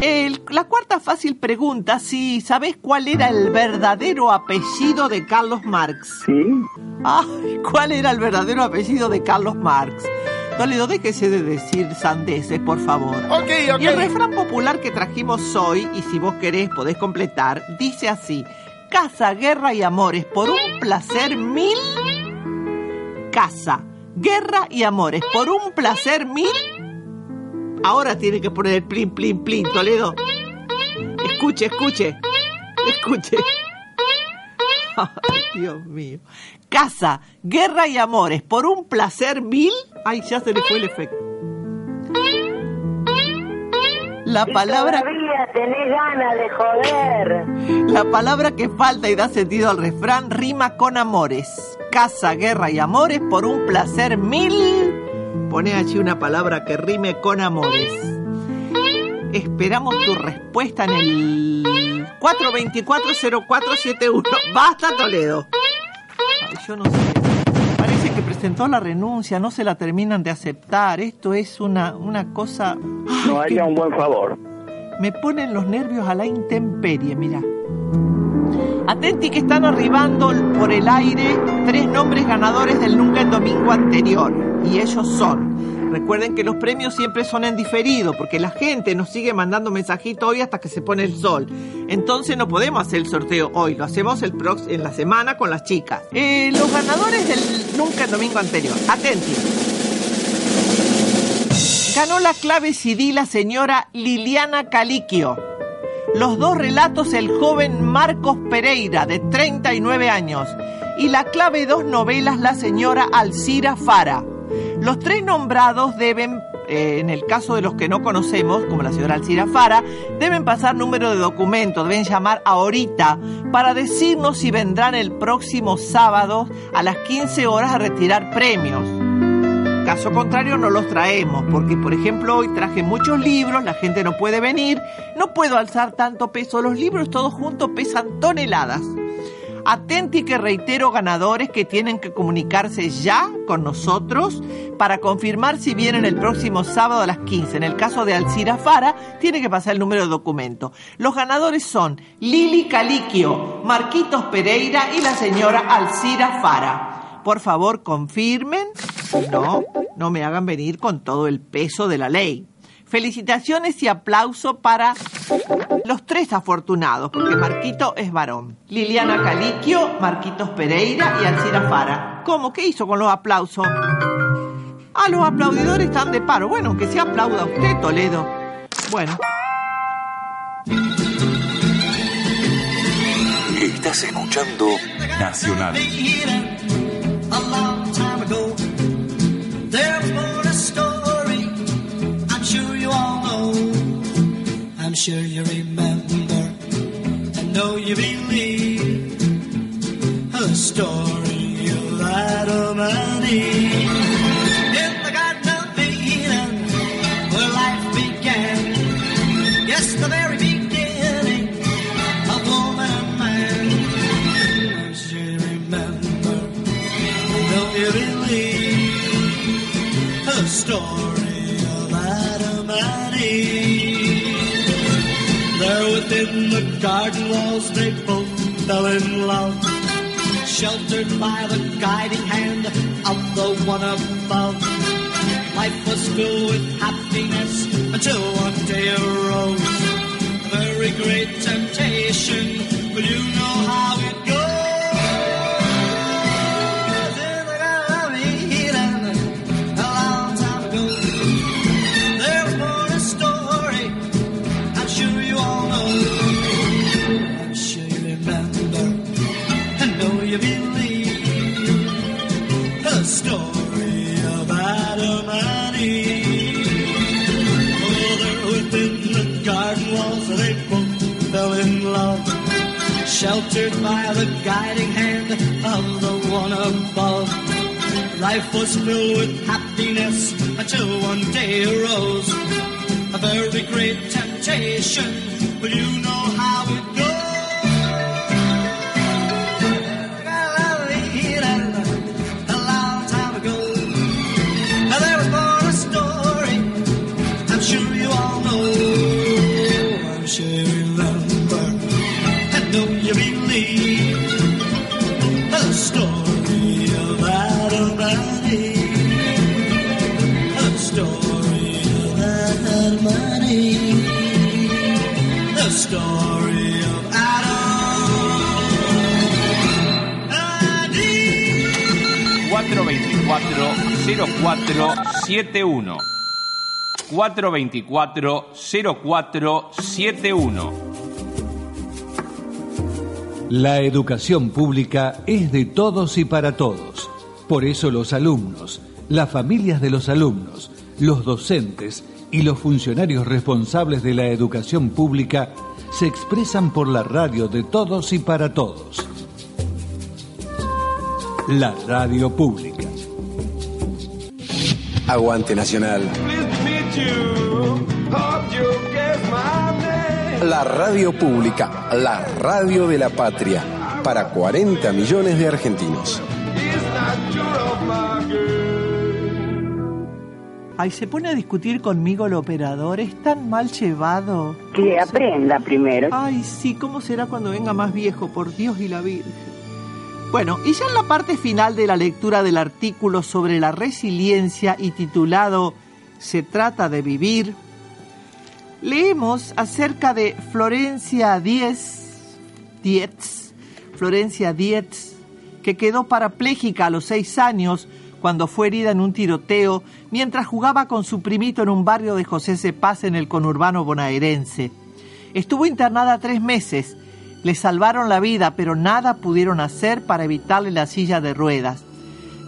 El- la cuarta fácil pregunta, si sabes cuál era el verdadero apellido de Carlos Marx. Sí. Ay, ¿cuál era el verdadero apellido de Carlos Marx? Toledo, déjese de decir sandeces, por favor. Ok, ok. Y el refrán popular que trajimos hoy, y si vos querés podés completar, dice así: Casa, guerra y amores por un placer mil. Casa, guerra y amores por un placer mil. Ahora tiene que poner el plin, plin, plin, Toledo. Escuche, escuche. Escuche. Dios mío. Casa, guerra y amores por un placer mil. Ay, ya se le fue el efecto. La palabra, Todavía tenés ganas de joder. la palabra que falta y da sentido al refrán rima con amores. casa, guerra y amores por un placer mil. Pone allí una palabra que rime con amores. Esperamos tu respuesta en el 424-0471. Basta, Toledo. Ay, yo no sé. Parece que presentó la renuncia, no se la terminan de aceptar. Esto es una, una cosa. Ay, No haría un buen favor. Me ponen los nervios a la intemperie, mira. Atenti que están arribando por el aire tres nombres ganadores del Nunca el domingo anterior. Y ellos son. Recuerden que los premios siempre son en diferido, porque la gente nos sigue mandando mensajitos hoy hasta que se pone el sol. Entonces no podemos hacer el sorteo hoy, lo hacemos el prox en la semana con las chicas. Eh, los ganadores del Nunca el domingo anterior. Atenti. Ganó la clave CD la señora Liliana Caliquio. Los dos relatos el joven Marcos Pereira, de 39 años. Y la clave dos novelas la señora Alcira Fara. Los tres nombrados deben, eh, en el caso de los que no conocemos, como la señora Alcira Fara, deben pasar número de documento, deben llamar ahorita para decirnos si vendrán el próximo sábado a las 15 horas a retirar premios. Caso contrario no los traemos, porque por ejemplo hoy traje muchos libros, la gente no puede venir, no puedo alzar tanto peso, los libros todos juntos pesan toneladas. Atenti que reitero ganadores que tienen que comunicarse ya con nosotros para confirmar si vienen el próximo sábado a las 15. En el caso de Alcira Fara, tiene que pasar el número de documento. Los ganadores son Lili Caliquio, Marquitos Pereira y la señora Alcira Fara. Por favor, confirmen. No, no me hagan venir con todo el peso de la ley. Felicitaciones y aplauso para los tres afortunados, porque Marquito es varón. Liliana Caliquio, Marquitos Pereira y Alcira Fara. ¿Cómo? ¿Qué hizo con los aplausos? Ah, los aplaudidores están de paro. Bueno, que se aplauda usted, Toledo. Bueno. Estás escuchando Nacional. Sure you remember I know you believe a story of Adam and Eve. In the Garden of Eden, where life began. Yes, the very beginning of woman and man. Sure you remember don't you believe story? There within the garden walls they both fell in love, sheltered by the guiding hand of the one above. Life was filled with happiness until one day arose a very great temptation. But you know how it sheltered by the guiding hand of the one above. Life was filled with happiness until one day arose a very great temptation. But you know how it story of Adam and Eve. 424-0471. 424-0471. La educación pública es de todos y para todos. Por eso los alumnos, las familias de los alumnos, los docentes y los funcionarios responsables de la educación pública se expresan por la radio de todos y para todos. la radio pública. Aguante Nacional. La radio pública, la radio de la patria, para 40 millones de argentinos. Ay, se pone a discutir conmigo el operador, es tan mal llevado. Que aprenda primero. Ay, sí, ¿cómo será cuando venga más viejo? Por Dios y la Virgen. Bueno, y ya en la parte final de la lectura del artículo sobre la resiliencia y titulado Se trata de vivir, leemos acerca de Florencia Diez, Dietz, Florencia Dietz, que quedó parapléjica a los seis años cuando fue herida en un tiroteo mientras jugaba con su primito en un barrio de José C. Paz en el conurbano bonaerense. Estuvo internada tres meses. Le salvaron la vida, pero nada pudieron hacer para evitarle la silla de ruedas.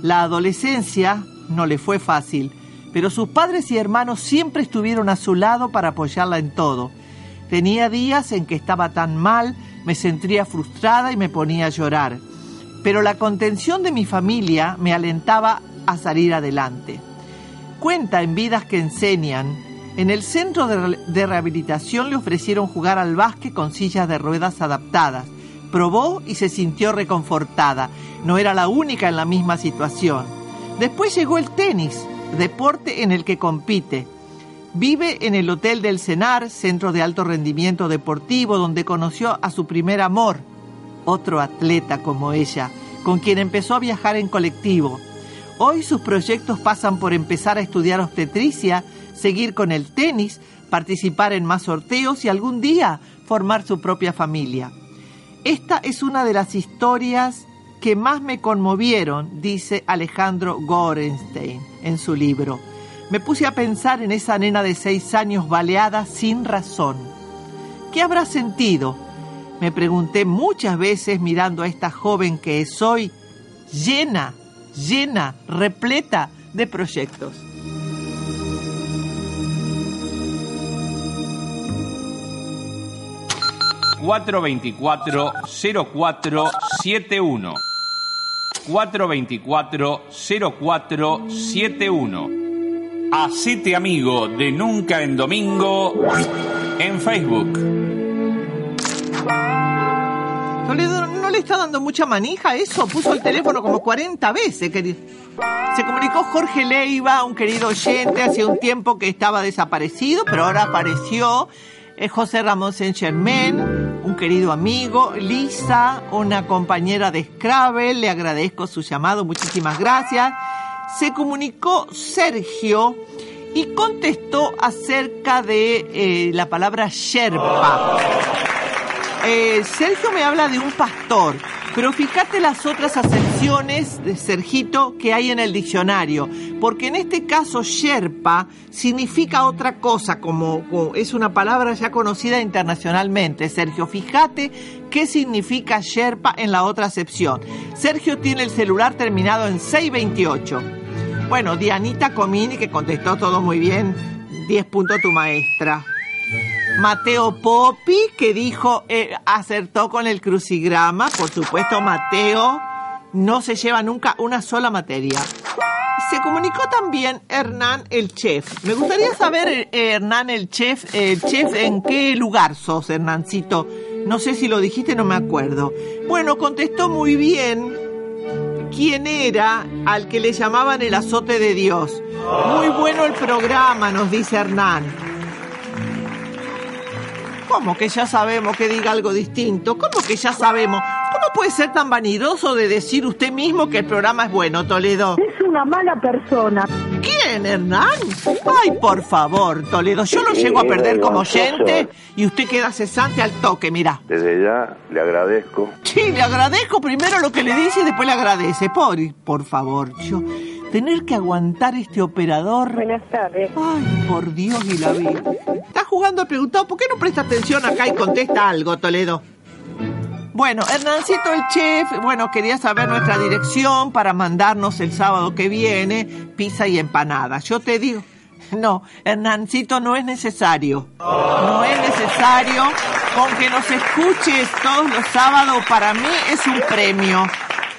La adolescencia no le fue fácil, pero sus padres y hermanos siempre estuvieron a su lado para apoyarla en todo. Tenía días en que estaba tan mal, me sentía frustrada y me ponía a llorar pero la contención de mi familia me alentaba a salir adelante. Cuenta en Vidas que Enseñan, en el centro de, rehabilitación le ofrecieron jugar al básquet con sillas de ruedas adaptadas. Probó y se sintió reconfortada. No era la única en la misma situación. Después llegó el tenis, deporte en el que compite. Vive en el Hotel del Cenar, centro de alto rendimiento deportivo, donde conoció a su primer amor, otro atleta como ella, con quien empezó a viajar en colectivo. Hoy sus proyectos pasan por empezar a estudiar obstetricia, seguir con el tenis, participar en más sorteos y algún día formar su propia familia. Esta es una de las historias que más me conmovieron, dice Alejandro Gorenstein en su libro. Me puse a pensar en esa nena de seis años baleada sin razón. ¿Qué habrá sentido? Me pregunté muchas veces mirando a esta joven que soy llena, llena, repleta de proyectos. cuatro veinticuatro cero cuatro siete uno cuatro veinticuatro cero cuatro siete uno Hacete amigo de Nunca en Domingo en Facebook. Toledo está dando mucha manija eso. Puso el teléfono como 40 veces. querido. Se comunicó Jorge Leiva, un querido oyente, hacía un tiempo que estaba desaparecido, pero ahora apareció. Es José Ramón Saint Germain, un querido amigo. Lisa, una compañera de Scrabble, le agradezco su llamado, muchísimas gracias. Se comunicó Sergio y contestó acerca de eh, la palabra Sherpa. Eh, Sergio me habla de un pastor, pero fíjate las otras acepciones de Sergito que hay en el diccionario, porque en este caso Sherpa significa otra cosa, como, es una palabra ya conocida internacionalmente. Sergio, fíjate qué significa Sherpa en la otra acepción. Sergio tiene el celular terminado en 628. Bueno, Dianita Comini, que contestó todo muy bien, 10 puntos tu maestra. Mateo Popi, que dijo, eh, acertó con el crucigrama. Por supuesto, Mateo no se lleva nunca una sola materia. Se comunicó también Hernán el Chef. Me gustaría saber, eh, Hernán el Chef, Chef, ¿en qué lugar sos, Hernancito? No sé si lo dijiste, no me acuerdo. Bueno, contestó muy bien quién era al que le llamaban el azote de Dios. Muy bueno el programa, nos dice Hernán. ¿Cómo que ya sabemos que diga algo distinto? ¿Cómo que ya sabemos? ¿Cómo puede ser tan vanidoso de decir usted mismo que el programa es bueno, Toledo? Es una mala persona. ¿Quién, Hernán? Ay, por favor, Toledo, yo lo Sí, llego a perder como oyente y usted queda cesante al toque, mira. Desde ya le agradezco. Sí, le agradezco primero lo que le dice y después le agradece. Por, por favor, yo tener que aguantar este operador. Buenas tardes. Ay, por Dios y la vida. Está jugando al preguntado, ¿por qué no presta atención acá y contesta algo, Toledo? Bueno, Hernancito el chef, bueno, quería saber nuestra dirección para mandarnos el sábado que viene pizza y empanadas. Yo te digo, no, Hernancito no es necesario. No es necesario. Con que nos escuches todos los sábados, para mí es un premio.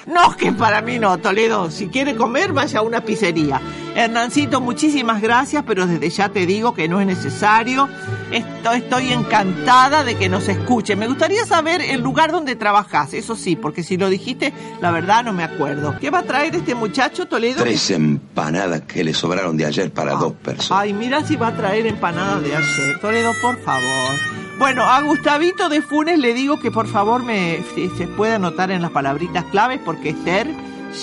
No, que para mí no, Toledo. Si quiere comer, vaya a una pizzería. Hernancito, muchísimas gracias, pero desde ya te digo que no es necesario. Esto- estoy encantada de que nos escuche. Me gustaría saber el lugar donde trabajas, eso sí, porque si lo dijiste, la verdad no me acuerdo. ¿Qué va a traer este muchacho, Toledo? Tres empanadas que le sobraron de ayer para dos personas. Ay, mira si va a traer empanadas de ayer. Toledo, por favor. Bueno, a Gustavito de Funes le digo que por favor me si se puede anotar en las palabritas claves porque Esther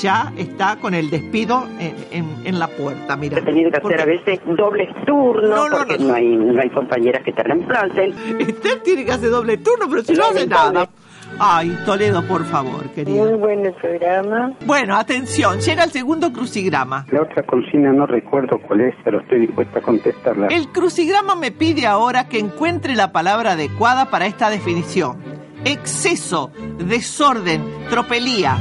ya está con el despido en, en- en la puerta. Mira. He tenido que hacer a veces dobles turnos No, no, porque no. no, hay, no hay compañeras que te reemplacen. Esther tiene que hacer doble turno, pero si no hace nada. Ay, Toledo, por favor, querido. Muy bueno el programa. Bueno, atención, llega el segundo crucigrama. La otra consigna no recuerdo cuál es, pero estoy dispuesta a contestarla. El crucigrama me pide ahora que encuentre la palabra adecuada para esta definición. Exceso, desorden, tropelía.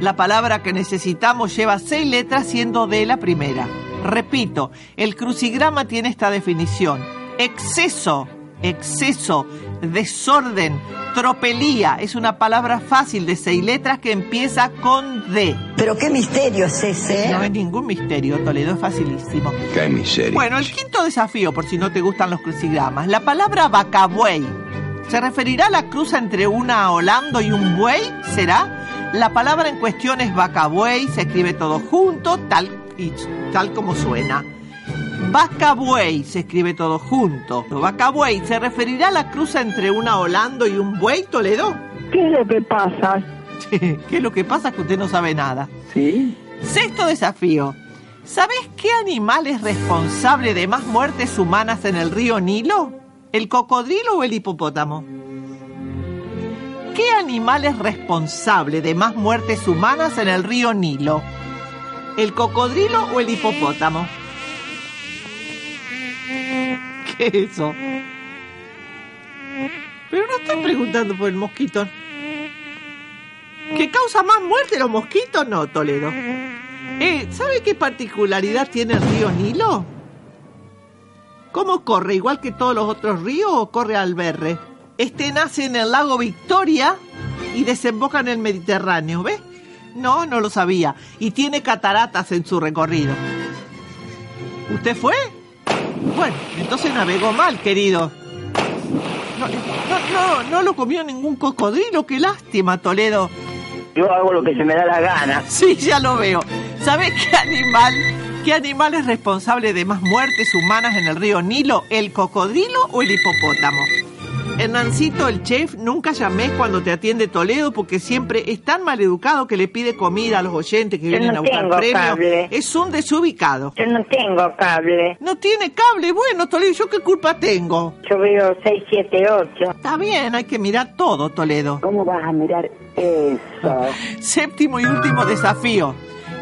La palabra que necesitamos lleva seis letras siendo de la primera. Repito, el crucigrama tiene esta definición. Exceso, exceso, desorden, tropelía. Es una palabra fácil de seis letras que empieza con D. Pero qué misterio es ese. No es ningún misterio, Toledo, es facilísimo. Qué miseria. Bueno, el quinto desafío, por si no te gustan los crucigramas. La palabra vacabuey. ¿Se referirá a la cruz entre una Holando y un buey? ¿Será? La palabra en cuestión es vacabuey, se escribe todo junto, tal, y, tal como suena. Vacabuey se escribe todo junto. Vacabuey, ¿se referirá a la cruz entre una Holando y un buey, Toledo? ¿Qué es lo que pasa? ¿Qué es lo que pasa? Que usted no sabe nada. Sí. Sexto desafío. ¿Sabes qué animal es responsable de más muertes humanas en el río Nilo? ¿El cocodrilo o el hipopótamo? ¿Qué animal es responsable de más muertes humanas en el río Nilo? ¿El cocodrilo o el hipopótamo? ¿Qué es eso? Pero no estoy preguntando por el mosquito. ¿Qué causa más muerte los mosquitos? No, Toledo. Eh, ¿Sabe qué particularidad tiene el río Nilo? ¿Cómo corre? ¿Igual que todos los otros ríos o corre al berre? Este nace en el lago Victoria y desemboca en el Mediterráneo, ¿ves? No, no lo sabía. Y tiene cataratas en su recorrido. ¿Usted fue? Bueno, entonces navegó mal, querido. No, no, no, no lo comió ningún cocodrilo, qué lástima, Toledo. Yo hago lo que se me da la gana. Sí, ya lo veo. ¿Sabes qué animal, qué animal es responsable de más muertes humanas en el río Nilo? ¿El cocodrilo o el hipopótamo? Hernancito, el chef, nunca llamé cuando te atiende Toledo porque siempre es tan maleducado que le pide comida a los oyentes que Yo vienen no a buscar tengo premios. cable. Es un desubicado. Yo no tengo cable. No tiene cable. Bueno, Toledo, ¿yo qué culpa tengo? Yo veo 6, 7, 8. Está bien, hay que mirar todo, Toledo. ¿Cómo vas a mirar eso? Séptimo y último desafío.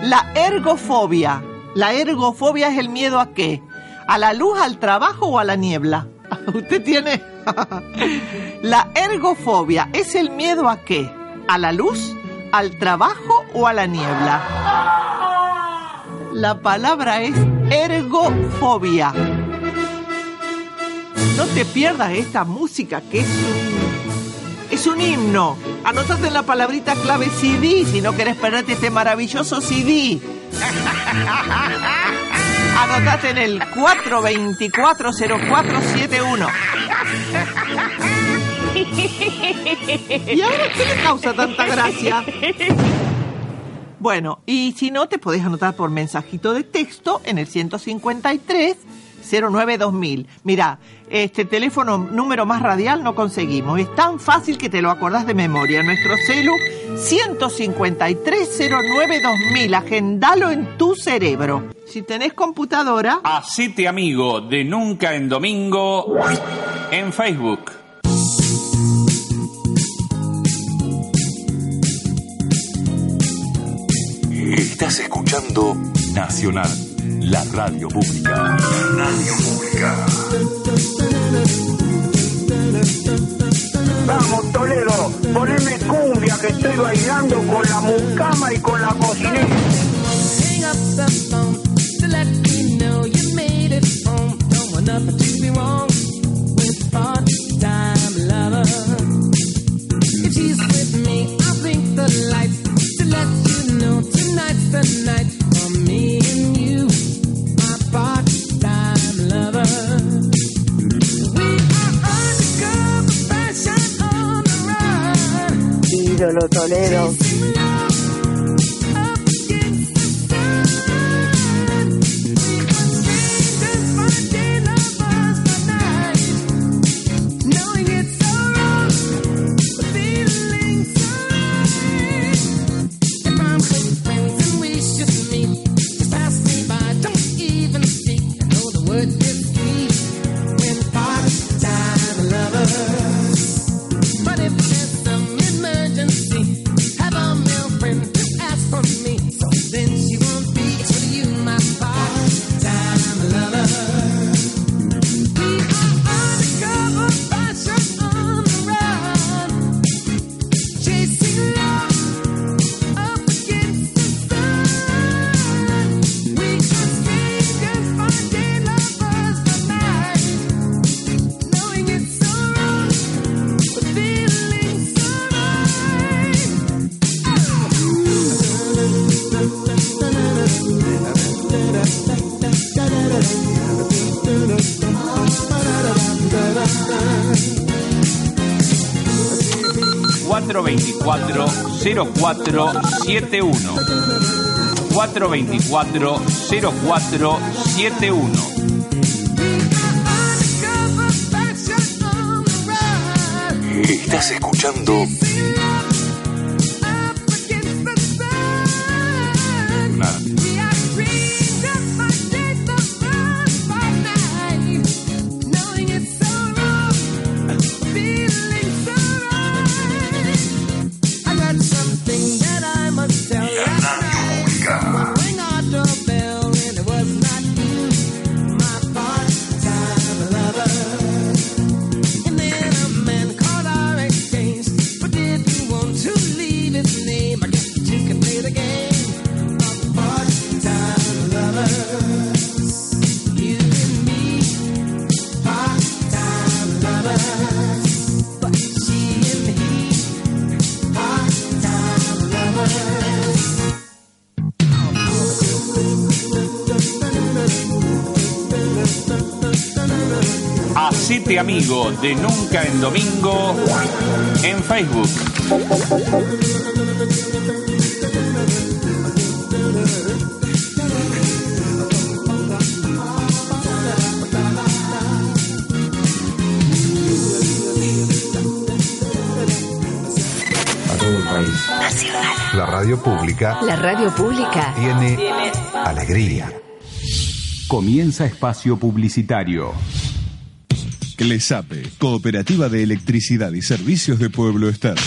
La ergofobia. La ergofobia es el miedo a qué? ¿A la luz, al trabajo o a la niebla? Usted tiene... la ergofobia es el miedo a qué? ¿A la luz, al trabajo o a la niebla? La palabra es ergofobia. No te pierdas esta música que es un, es un himno. Anotate la palabrita clave CD si no querés perderte este maravilloso CD. Anotate en el 4240471. ¿Y ahora qué le causa tanta gracia? Bueno, y si no, te podés anotar por mensajito de texto en el 153 09 2000. Mira, este teléfono número más radial no conseguimos. Es tan fácil que te lo acordás de memoria. Nuestro celu 153 09 2000. Agendalo en tu cerebro. Si tenés computadora, Hacete amigo de Nunca en Domingo en Facebook. Estás escuchando Nacional, la radio pública. Radio pública. Vamos, Toledo, poneme cumbia que estoy bailando con la mucama y con la cocinera. Hang up the phone to let me know you made it home. Don't want nothing to be wrong with part-time lover. If she's with me, I'll blink the lights to let you Cholo Toledo. But 0471 424 0471 Estás escuchando amigo de Nunca en Domingo en Facebook. A todo el país. La radio pública La radio pública tiene alegría. Comienza espacio publicitario. CLESAPE, Cooperativa de Electricidad y Servicios de Pueblo Estado.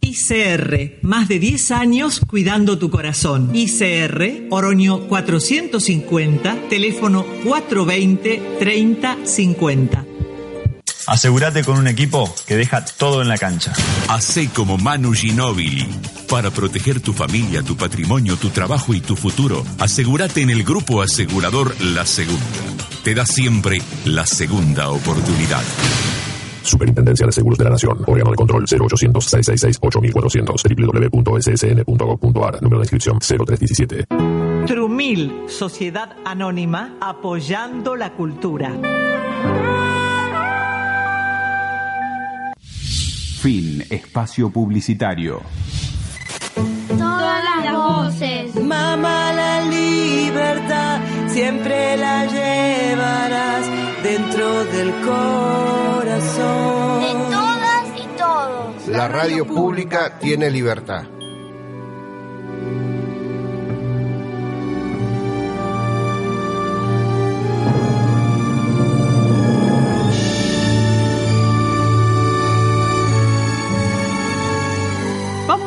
ICR, más de 10 años cuidando tu corazón. ICR, Oroño 450, teléfono 420-3050. Asegúrate con un equipo que deja todo en la cancha. Hacé como Manu Ginóbili. Para proteger tu familia, tu patrimonio, tu trabajo y tu futuro, asegúrate en el grupo asegurador La Segunda. Te da siempre la segunda oportunidad. Superintendencia de Seguros de la Nación. Órgano de control 0800-666-8400. www.ssn.gov.ar. Número de inscripción 0317. Trumil, Sociedad Anónima, apoyando la cultura. Fin espacio publicitario. Todas las voces. Mamá, la libertad siempre la llevarás dentro del corazón. De todas y todos. La radio pública tiene libertad.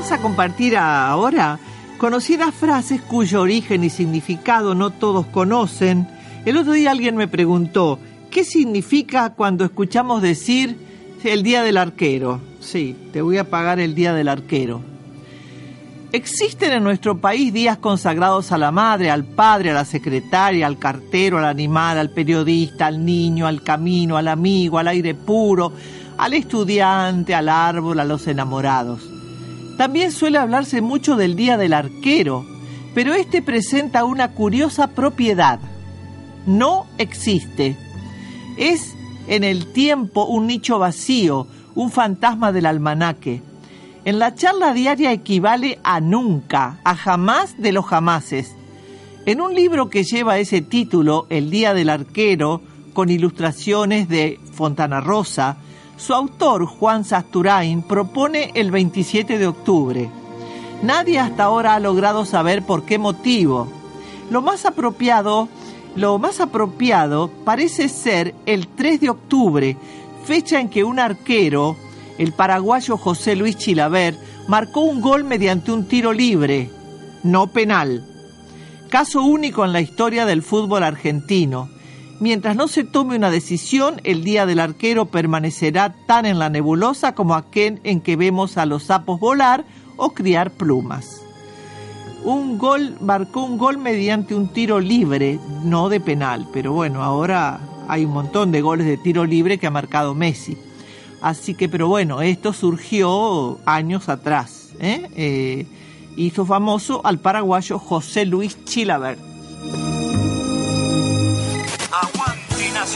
Vamos a compartir ahora conocidas frases cuyo origen y significado no todos conocen. El otro día alguien me preguntó, ¿qué significa cuando escuchamos decir el día del arquero? Sí, te voy a pagar el día del arquero. Existen en nuestro país días consagrados a la madre, al padre, a la secretaria, al cartero, al animal, al periodista, al niño, al camino, al amigo, al aire puro, al estudiante, al árbol, a los enamorados. También suele hablarse mucho del Día del Arquero, pero este presenta una curiosa propiedad. No existe. Es en el tiempo un nicho vacío, un fantasma del almanaque. En la charla diaria equivale a nunca, a jamás de los jamases. En un libro que lleva ese título, El Día del Arquero, con ilustraciones de Fontana Rosa, su autor, Juan Sasturain, propone el 27 de octubre. Nadie hasta ahora ha logrado saber por qué motivo. Lo más apropiado, lo más apropiado parece ser el 3 de octubre, fecha en que un arquero, el paraguayo José Luis Chilaver, marcó un gol mediante un tiro libre, no penal. Caso único en la historia del fútbol argentino. Mientras no se tome una decisión, el día del arquero permanecerá tan en la nebulosa como aquel en que vemos a los sapos volar o criar plumas. Un gol marcó un gol mediante un tiro libre, no de penal, pero bueno, ahora hay un montón de goles de tiro libre que ha marcado Messi. Así que, pero bueno, esto surgió años atrás. ¿eh? Eh, hizo famoso al paraguayo José Luis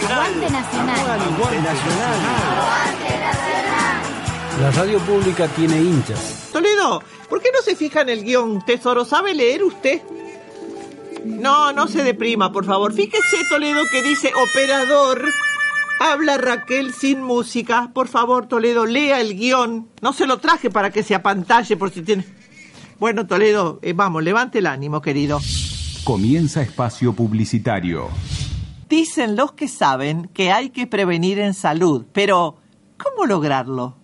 Chilaver. Aguante Nacional. Aguante Nacional. Aguante Nacional. La radio pública tiene hinchas. Toledo, ¿por qué no se fija en el guion, Tesoro? ¿Sabe leer usted? No, no se deprima, por favor. Fíjese, Toledo, que dice operador. Habla Raquel sin música. Por favor, Toledo, lea el guion. No se lo traje para que se apantalle por si tiene... Bueno, Toledo, eh, vamos, levante el ánimo, querido. Comienza espacio publicitario. Dicen los que saben que hay que prevenir en salud, pero ¿cómo lograrlo?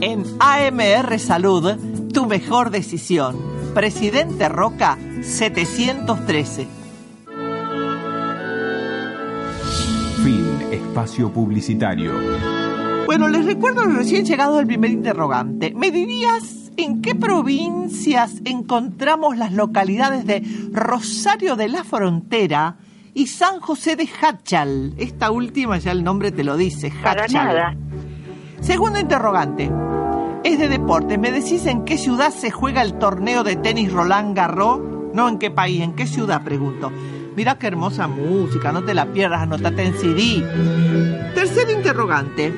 En AMR Salud, tu mejor decisión. Presidente Roca, 713. Fin espacio publicitario. Bueno, les recuerdo recién llegado el primer interrogante. ¿Me dirías en qué provincias encontramos las localidades de Rosario de la Frontera y San José de Hachal? Esta última ya el nombre te lo dice, Hachal. Para nada. Segundo interrogante. Es de deporte. ¿Me decís en qué ciudad se juega el torneo de tenis Roland Garros? No, ¿en qué país? ¿En qué ciudad? Pregunto. Mira qué hermosa música, no te la pierdas, anotate en CD. Tercer interrogante.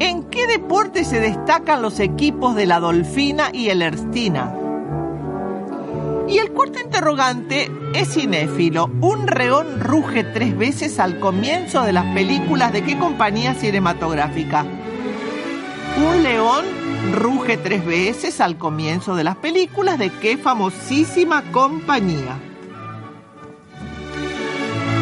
¿En qué deporte se destacan los equipos de la Dolfina y el Erstina? Y el cuarto interrogante es cinéfilo. Un reón ruge tres veces al comienzo de las películas de qué compañía cinematográfica. Un león ruge tres veces al comienzo de las películas de qué famosísima compañía.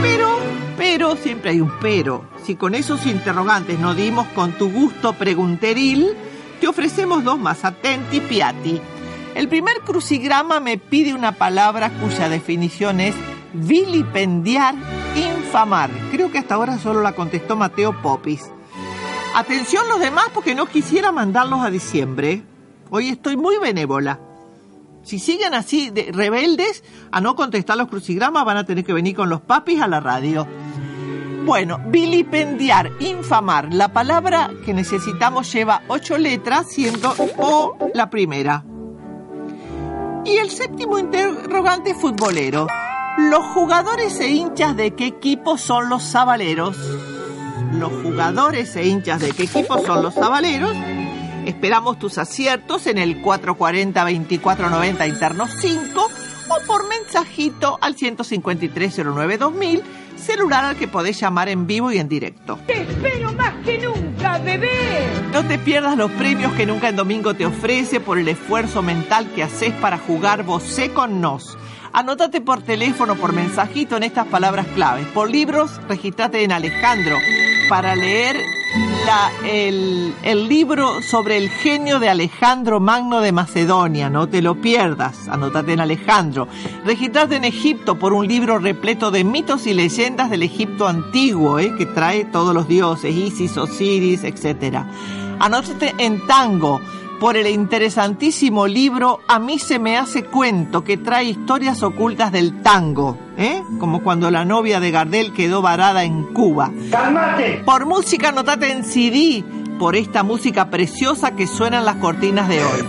Pero, pero, siempre hay un pero. Si con esos interrogantes no dimos con tu gusto pregunteril, te ofrecemos dos más, atenti piati. El primer crucigrama me pide una palabra cuya definición es vilipendiar, infamar. Creo que hasta ahora solo la contestó Mateo Popis. Atención los demás porque no quisiera mandarlos a diciembre. Hoy estoy muy benévola. Si siguen así de rebeldes a no contestar los crucigramas, van a tener que venir con los papis a la radio. Bueno, vilipendiar, infamar. La palabra que necesitamos lleva ocho letras, siendo O la primera. Y el séptimo interrogante futbolero. Los jugadores e hinchas de qué equipo son los sabaleros. Los jugadores e hinchas de qué equipo son los sabaleros. Esperamos tus aciertos en el 440-2490 interno 5 o por mensajito al 153-09-2000, celular al que podés llamar en vivo y en directo. Te espero más que nunca, bebé. No te pierdas los premios que Nunca en Domingo te ofrece por el esfuerzo mental que haces para jugar vocé con nos. Anótate por teléfono, por mensajito en estas palabras claves. Por libros, registrate en Alejandro para leer la- el, el libro sobre el genio de Alejandro Magno de Macedonia. No te lo pierdas. Anótate en Alejandro. Registrate en Egipto por un libro repleto de mitos y leyendas del Egipto antiguo, ¿eh? que trae todos los dioses, Isis, Osiris, etc. Anótate en Tango por el interesantísimo libro A mí se me hace cuento que trae historias ocultas del tango, ¿eh? como cuando la novia de Gardel quedó varada en Cuba. ¡Cálmate! Por música anotate en CD por esta música preciosa que suena en las cortinas de hoy.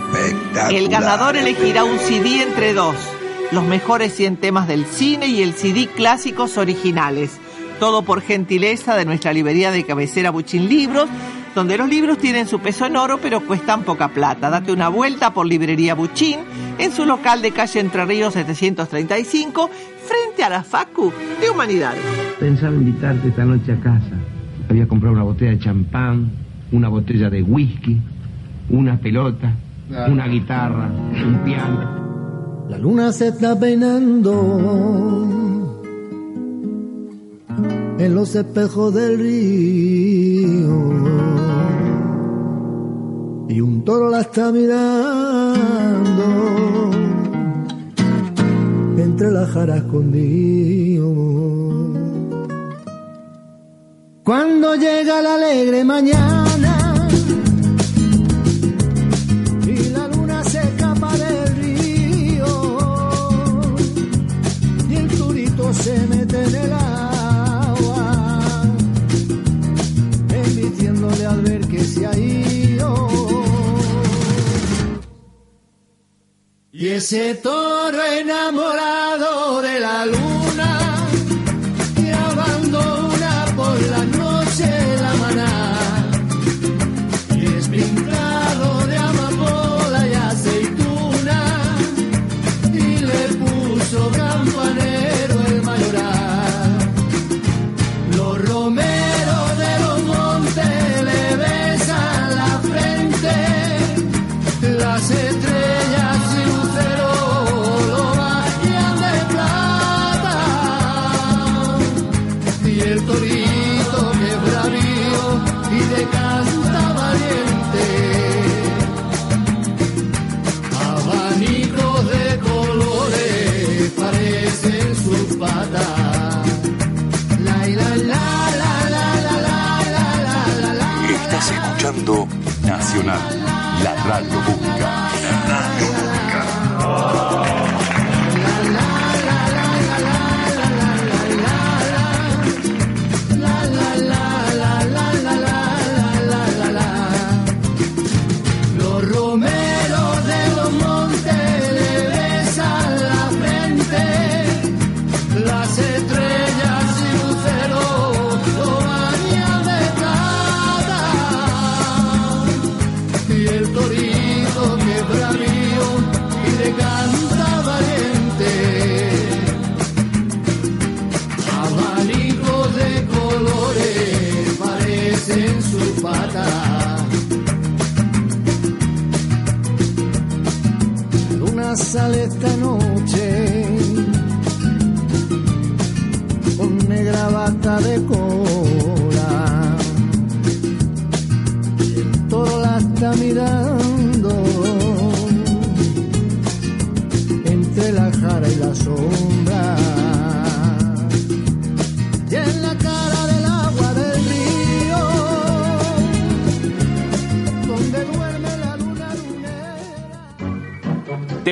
El ganador elegirá un CD entre dos, los mejores 100 temas del cine y el CD clásicos originales. Todo por gentileza de nuestra librería de cabecera Buchin Libros, donde los libros tienen su peso en oro pero cuestan poca plata. Date una vuelta por Librería Buchín en su local de calle Entre Ríos 735 frente a la Facu de Humanidades. Pensaba invitarte esta noche a casa. Había comprado una botella de champán, una botella de whisky, una pelota, una guitarra, un piano. La luna se está peinando en los espejos del río y un toro la está mirando entre las jaras escondido. Cuando llega la alegre mañana y la luna se escapa del río y el turito se mete en el Y ese toro enamorado de la luna que abandona por la noche la maná. Y es pintado de amapola y aceituna y le puso campanero radio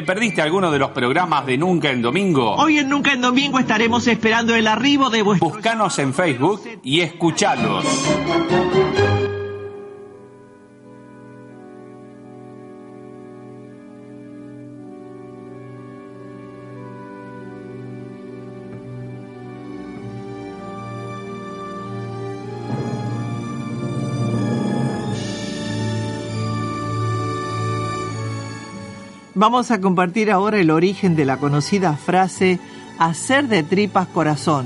perdiste alguno de los programas de Nunca en Domingo? Hoy en Nunca en Domingo estaremos esperando el arribo de vuestro... Búscanos en Facebook y escuchalos. Vamos a compartir ahora el origen de la conocida frase hacer de tripas corazón.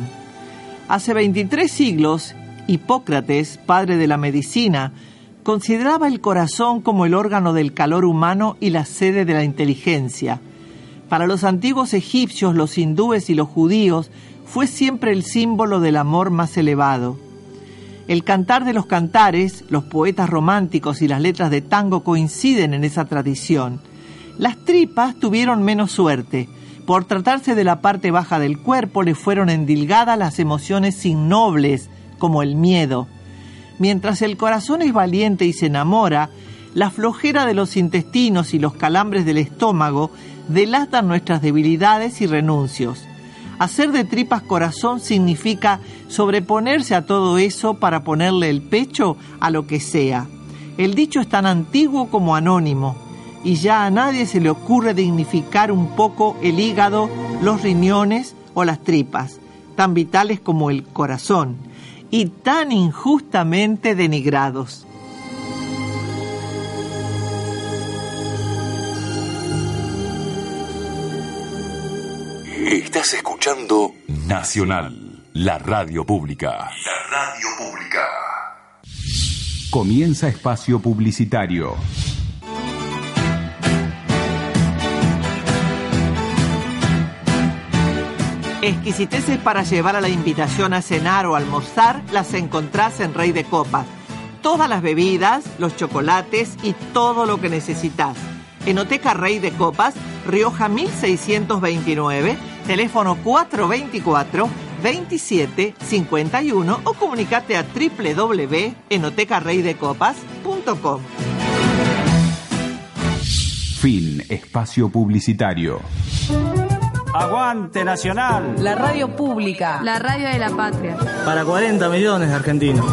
Hace 23 siglos, Hipócrates, padre de la medicina, consideraba el corazón como el órgano del calor humano y la sede de la inteligencia. Para los antiguos egipcios, los hindúes y los judíos fue siempre el símbolo del amor más elevado. El cantar de los cantares, los poetas románticos y las letras de tango coinciden en esa tradición. Las tripas tuvieron menos suerte. Por tratarse de la parte baja del cuerpo, le fueron endilgadas las emociones innobles, como el miedo. Mientras el corazón es valiente y se enamora, la flojera de los intestinos y los calambres del estómago delatan nuestras debilidades y renuncios. Hacer de tripas corazón significa sobreponerse a todo eso para ponerle el pecho a lo que sea. El dicho es tan antiguo como anónimo y ya a nadie se le ocurre dignificar un poco el hígado, los riñones o las tripas, tan vitales como el corazón, y tan injustamente denigrados. Estás escuchando Nacional, la radio pública. La radio pública. Comienza espacio publicitario. Exquisiteces para llevar a la invitación a cenar o almorzar las encontrás en Rey de Copas. Todas las bebidas, los chocolates y todo lo que necesitas. Enoteca Rey de Copas, Rioja 1629, teléfono 424 27 51 o comunicate a www.enotecarreydecopas.com. Fin espacio publicitario. Aguante Nacional. La radio pública. La radio de la patria. Para 40 millones de argentinos.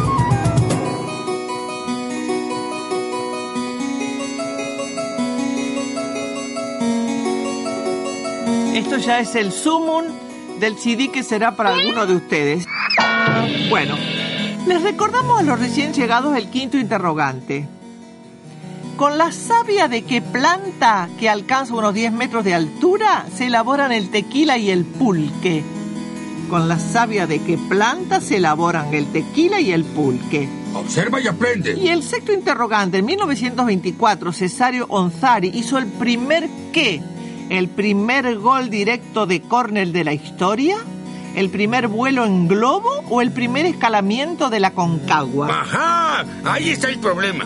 Esto ya es el sumum del CD que será para alguno de ustedes. Bueno, les recordamos a los recién llegados el quinto interrogante. Con la savia de qué planta que alcanza unos 10 metros de altura se elaboran el tequila y el pulque. Con la savia de qué planta se elaboran el tequila y el pulque. Observa y aprende. Y el sexto interrogante, en 1924, Cesario Onzari hizo el primer qué, el primer gol directo de córner de la historia, el primer vuelo en globo o el primer escalamiento de la Concagua. Ajá, ahí está el problema.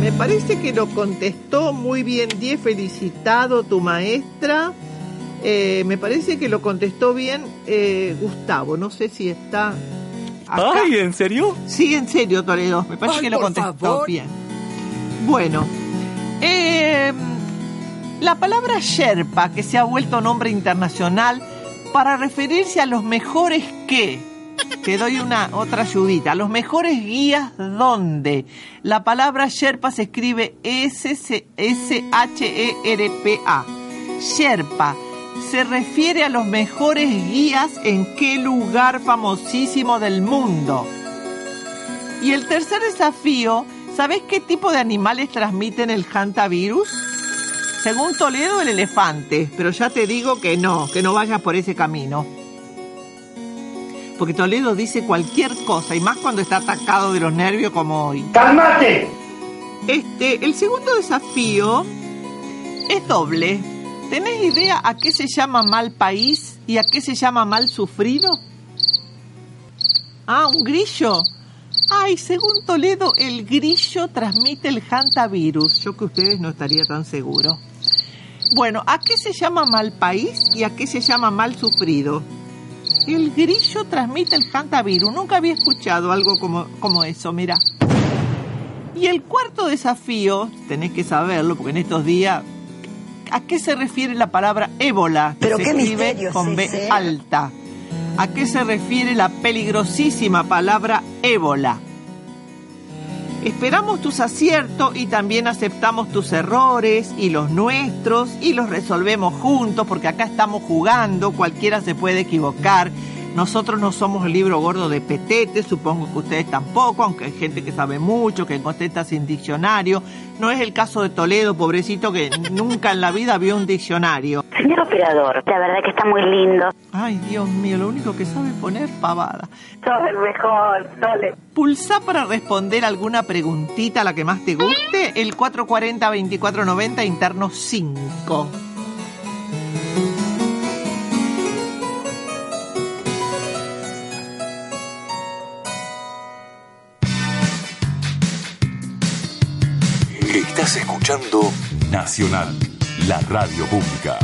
Me parece que lo contestó muy bien, Die, felicitado tu maestra. Eh, me parece que lo contestó bien eh, Gustavo, no sé si está... acá. Ay, ¿en serio? Sí, en serio, Toledo. Me parece Ay, que lo contestó favor. bien. Bueno, eh, la palabra Sherpa, que se ha vuelto nombre internacional para referirse a los mejores que. Te doy una otra ayudita. Los mejores guías dónde. La palabra Sherpa se escribe S-H-E-R-P-A. Sherpa se refiere a los mejores guías en qué lugar famosísimo del mundo. Y el tercer desafío, ¿sabes qué tipo de animales transmiten el hantavirus? Según Toledo, el elefante, pero ya te digo que no, que no vayas por ese camino. Porque Toledo dice cualquier cosa, y más cuando está atacado de los nervios como hoy. ¡Cálmate! Este, el segundo desafío es doble. ¿Tenés idea a qué se llama mal país y a qué se llama mal sufrido? Ah, un grillo. Ay, según Toledo, el grillo transmite el hantavirus. Yo que ustedes no estaría tan seguro. Bueno, ¿a qué se llama mal país y a qué se llama mal sufrido? El grillo transmite el hantavirus. Nunca había escuchado algo como, como eso, mira. Y el cuarto desafío, tenés que saberlo, porque en estos días, ¿a qué se refiere la palabra ébola? Que Pero se qué escribe misterio con B ¿eh? alta. ¿A qué se refiere la peligrosísima palabra ébola? Esperamos tus aciertos y también aceptamos tus errores y los nuestros y los resolvemos juntos porque acá estamos jugando, cualquiera se puede equivocar. Nosotros no somos el libro gordo de Petete, supongo que ustedes tampoco, aunque hay gente que sabe mucho, que contesta sin diccionario. No es el caso de Toledo, pobrecito, que nunca en la vida vio un diccionario. Señor operador, la verdad que está muy lindo. Ay, Dios mío, lo único que sabe poner pavada. Sos el mejor, Tole. Pulsa para responder alguna preguntita, la que más te guste, el 440-2490 interno 5. Escuchando Nacional, la radio pública.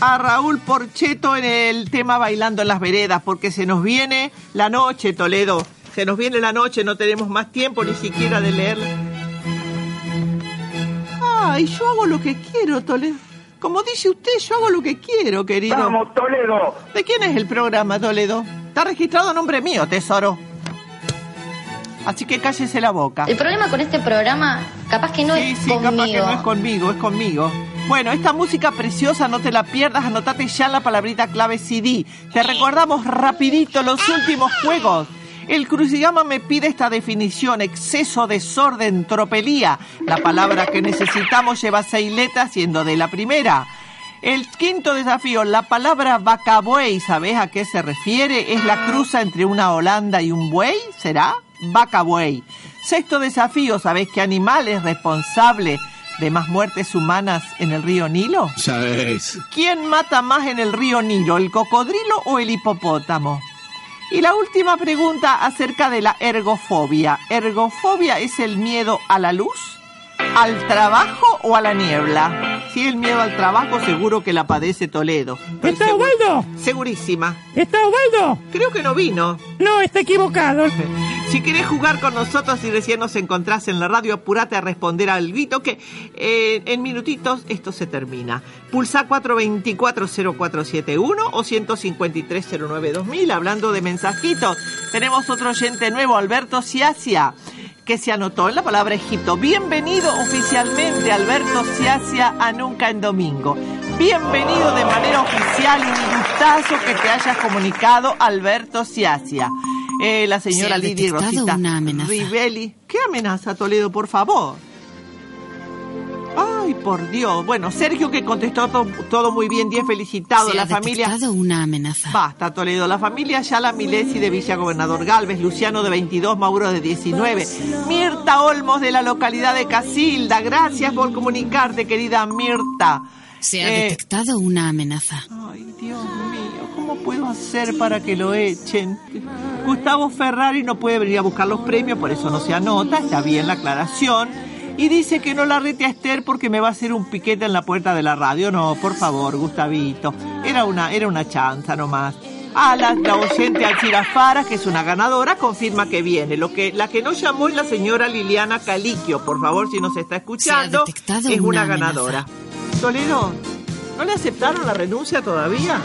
A Raúl Porcheto en el tema Bailando en las Veredas, porque se nos viene la noche, Toledo. Se nos viene la noche, no tenemos más tiempo ni siquiera de leer. Ay, yo hago lo que quiero, Toledo. Como dice usted, yo hago lo que quiero, querido. Vamos, Toledo. ¿De quién es el programa, Toledo? Está registrado a nombre mío, tesoro. Así que cállese la boca. El problema con este programa, capaz que no Sí, es sí, conmigo. capaz que no es conmigo, es conmigo. Bueno, esta música preciosa, no te la pierdas, anotate ya la palabrita clave CD. Te recordamos rapidito los últimos juegos. El crucigrama me pide esta definición, exceso, desorden, tropelía. La palabra que necesitamos lleva seis letras, siendo de la primera. El quinto desafío, la palabra vacabuey, ¿sabes a qué se refiere? ¿Es la cruza entre una Holanda y un buey? ¿Será? Vacabuey. Sexto desafío, ¿sabes qué animal es responsable de más muertes humanas en el río Nilo? Sabes. ¿Quién mata más en el río Nilo, el cocodrilo o el hipopótamo? Y la última pregunta acerca de la ergofobia. ¿Ergofobia es el miedo a la luz, al trabajo o a la niebla? Si el miedo al trabajo, seguro que la padece Toledo. Estoy ¿Está Osvaldo? Segurísima. ¿Está Osvaldo? Creo que no vino. No, está equivocado. Si querés jugar con nosotros y recién nos encontrás en la radio, apurate a responder al grito que eh, en minutitos esto se termina. Pulsa 424-0471 o 153-09-2000. Hablando de mensajitos, tenemos otro oyente nuevo, Alberto Ciacia, que se anotó en la palabra Egipto. Bienvenido oficialmente, Alberto Ciacia, a Nunca en Domingo. Bienvenido de manera oficial, un gustazo que te hayas comunicado, Alberto Ciacia. Eh, la señora Se Lidia Rosita una amenaza. Rivelli. ¿Qué amenaza, Toledo, por favor? Ay, por Dios. Bueno, Sergio que contestó to- todo muy bien, 10 felicitado. Se la ha familia... una amenaza. Basta, Toledo. La familia Yala Milesi de Villa Gobernador Galvez, Luciano de 22, Mauro de 19, Mirta Olmos de la localidad de Casilda. Gracias por comunicarte, querida Mirta. Se ha Eh, detectado una amenaza. Ay, Dios mío, ¿cómo puedo hacer para que lo echen? Gustavo Ferrari no puede venir a buscar los premios, por eso no se anota, está bien la aclaración. Y dice que no la rete a Esther porque me va a hacer un piquete en la puerta de la radio. No, por favor, Gustavito. Era una, era una chanza nomás. Ah, la, oyente Alcira Fara, que es una ganadora, confirma que viene. Lo que, la que no llamó es la señora Liliana Caliquio. Por favor, si nos está escuchando, es una una amenaza. Toledo, ¿no le aceptaron la renuncia todavía?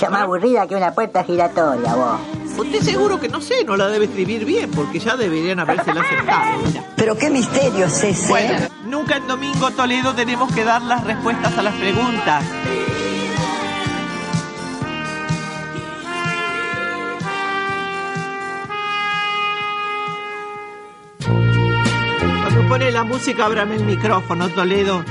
Yo más aburrida que una puerta giratoria, vos. Usted seguro que no sé, no la debe escribir bien, porque ya deberían habérsela aceptado. mira. Pero qué misterio es ese. Bueno, nunca en Domingo Toledo tenemos que dar las respuestas a las preguntas. Pone la música, ábrame el micrófono, Toledo.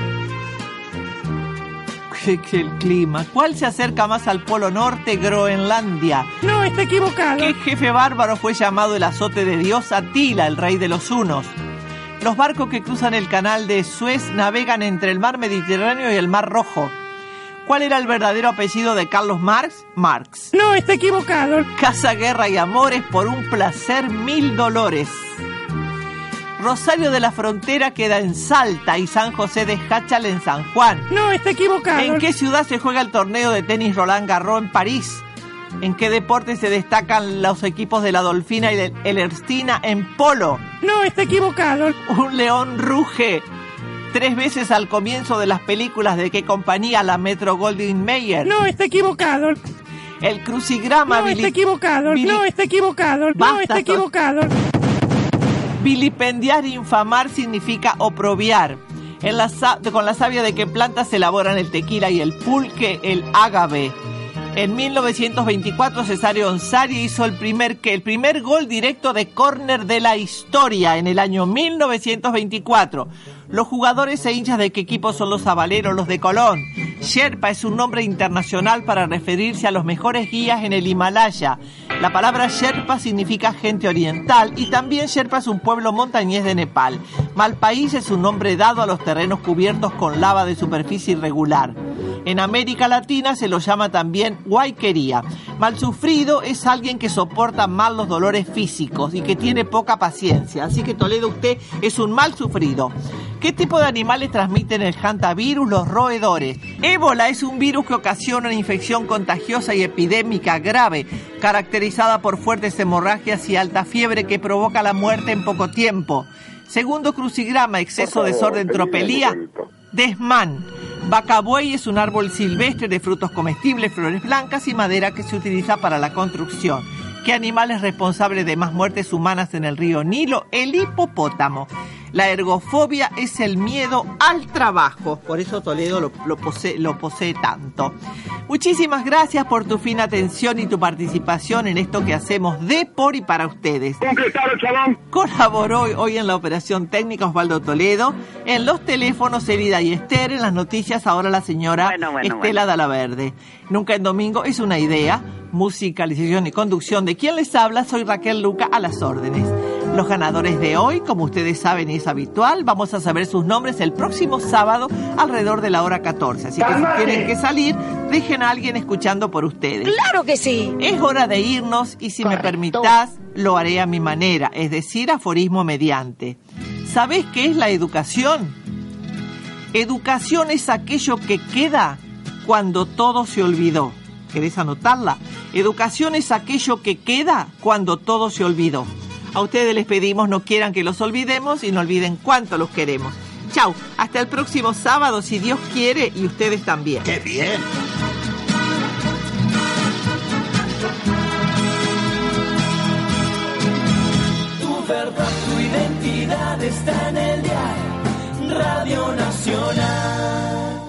Que que el clima. ¿Cuál se acerca más al Polo Norte? Groenlandia. No, está equivocado. ¿Qué jefe bárbaro fue llamado el azote de Dios Atila, el rey de los hunos? Los barcos que cruzan el canal de Suez navegan entre el mar Mediterráneo y el mar Rojo. ¿Cuál era el verdadero apellido de Carlos Marx? Marx. No, está equivocado. Casa, guerra y amores por un placer mil dolores. Rosario de la Frontera queda en Salta y San José de Jáchal en San Juan. No, está equivocado. ¿En qué ciudad se juega el torneo de tenis Roland Garros en París? ¿En qué deporte se destacan los equipos de la Dolfina y de el Erstina en polo? No, está equivocado. Un león ruge tres veces al comienzo de las películas de qué compañía la Metro Goldwyn Mayer. No, está equivocado. El crucigrama No, está equivocado. No, está equivocado. No, Basta, está equivocado. Vilipendiar, infamar significa oprobiar. Con la savia de qué planta se elaboran el tequila y el pulque, el ágave. En 1924 Cesario Onsari hizo el primer, que el primer gol directo de córner de la historia en el año 1924. Los jugadores e hinchas de qué equipo son los sabaleros, los de Colón. Sherpa es un nombre internacional para referirse a los mejores guías en el Himalaya. La palabra Sherpa significa gente oriental y también Sherpa es un pueblo montañés de Nepal. Malpaís es un nombre dado a los terrenos cubiertos con lava de superficie irregular. En América Latina se lo llama también guayquería. Malsufrido es alguien que soporta mal los dolores físicos y que tiene poca paciencia. Así que Toledo, usted es un mal sufrido. ¿Qué tipo de animales transmiten el hantavirus? Los roedores. Ébola es un virus que ocasiona una infección contagiosa y epidémica grave, caracterizada por fuertes hemorragias y alta fiebre que provoca la muerte en poco tiempo. Segundo crucigrama, exceso, desorden, tropelía. Desmán. Bacabuey es un árbol silvestre de frutos comestibles, flores blancas y madera que se utiliza para la construcción. ¿Qué animal es responsable de más muertes humanas en el río Nilo? El hipopótamo. La ergofobia es el miedo al trabajo. Por eso Toledo lo, lo posee, lo posee tanto. Muchísimas gracias por tu fina atención y tu participación en esto que hacemos de, por y para ustedes. Colaboró hoy, hoy en la operación técnica Osvaldo Toledo, en los teléfonos Elida y Esther, en las noticias ahora la señora bueno, Estela Dalaverde. Nunca en domingo es una idea, musicalización y conducción de quien les habla, soy Raquel Luca a las órdenes. Los ganadores de hoy, como ustedes saben y es habitual, vamos a saber sus nombres el próximo sábado alrededor de la hora 14. Así que si tienen que salir, dejen a alguien escuchando por ustedes. ¡Claro que sí! Es hora de irnos y si me permitas, lo haré a mi manera, es decir, aforismo mediante. ¿Sabés qué es la educación? Educación es aquello que queda cuando todo se olvidó. ¿Querés anotarla? Educación es aquello que queda cuando todo se olvidó. A ustedes les pedimos no quieran que los olvidemos y no olviden cuánto los queremos. Chau, hasta el próximo sábado si Dios quiere y ustedes también. ¡Qué bien! Tu verdad, tu identidad está en el diario Radio Nacional.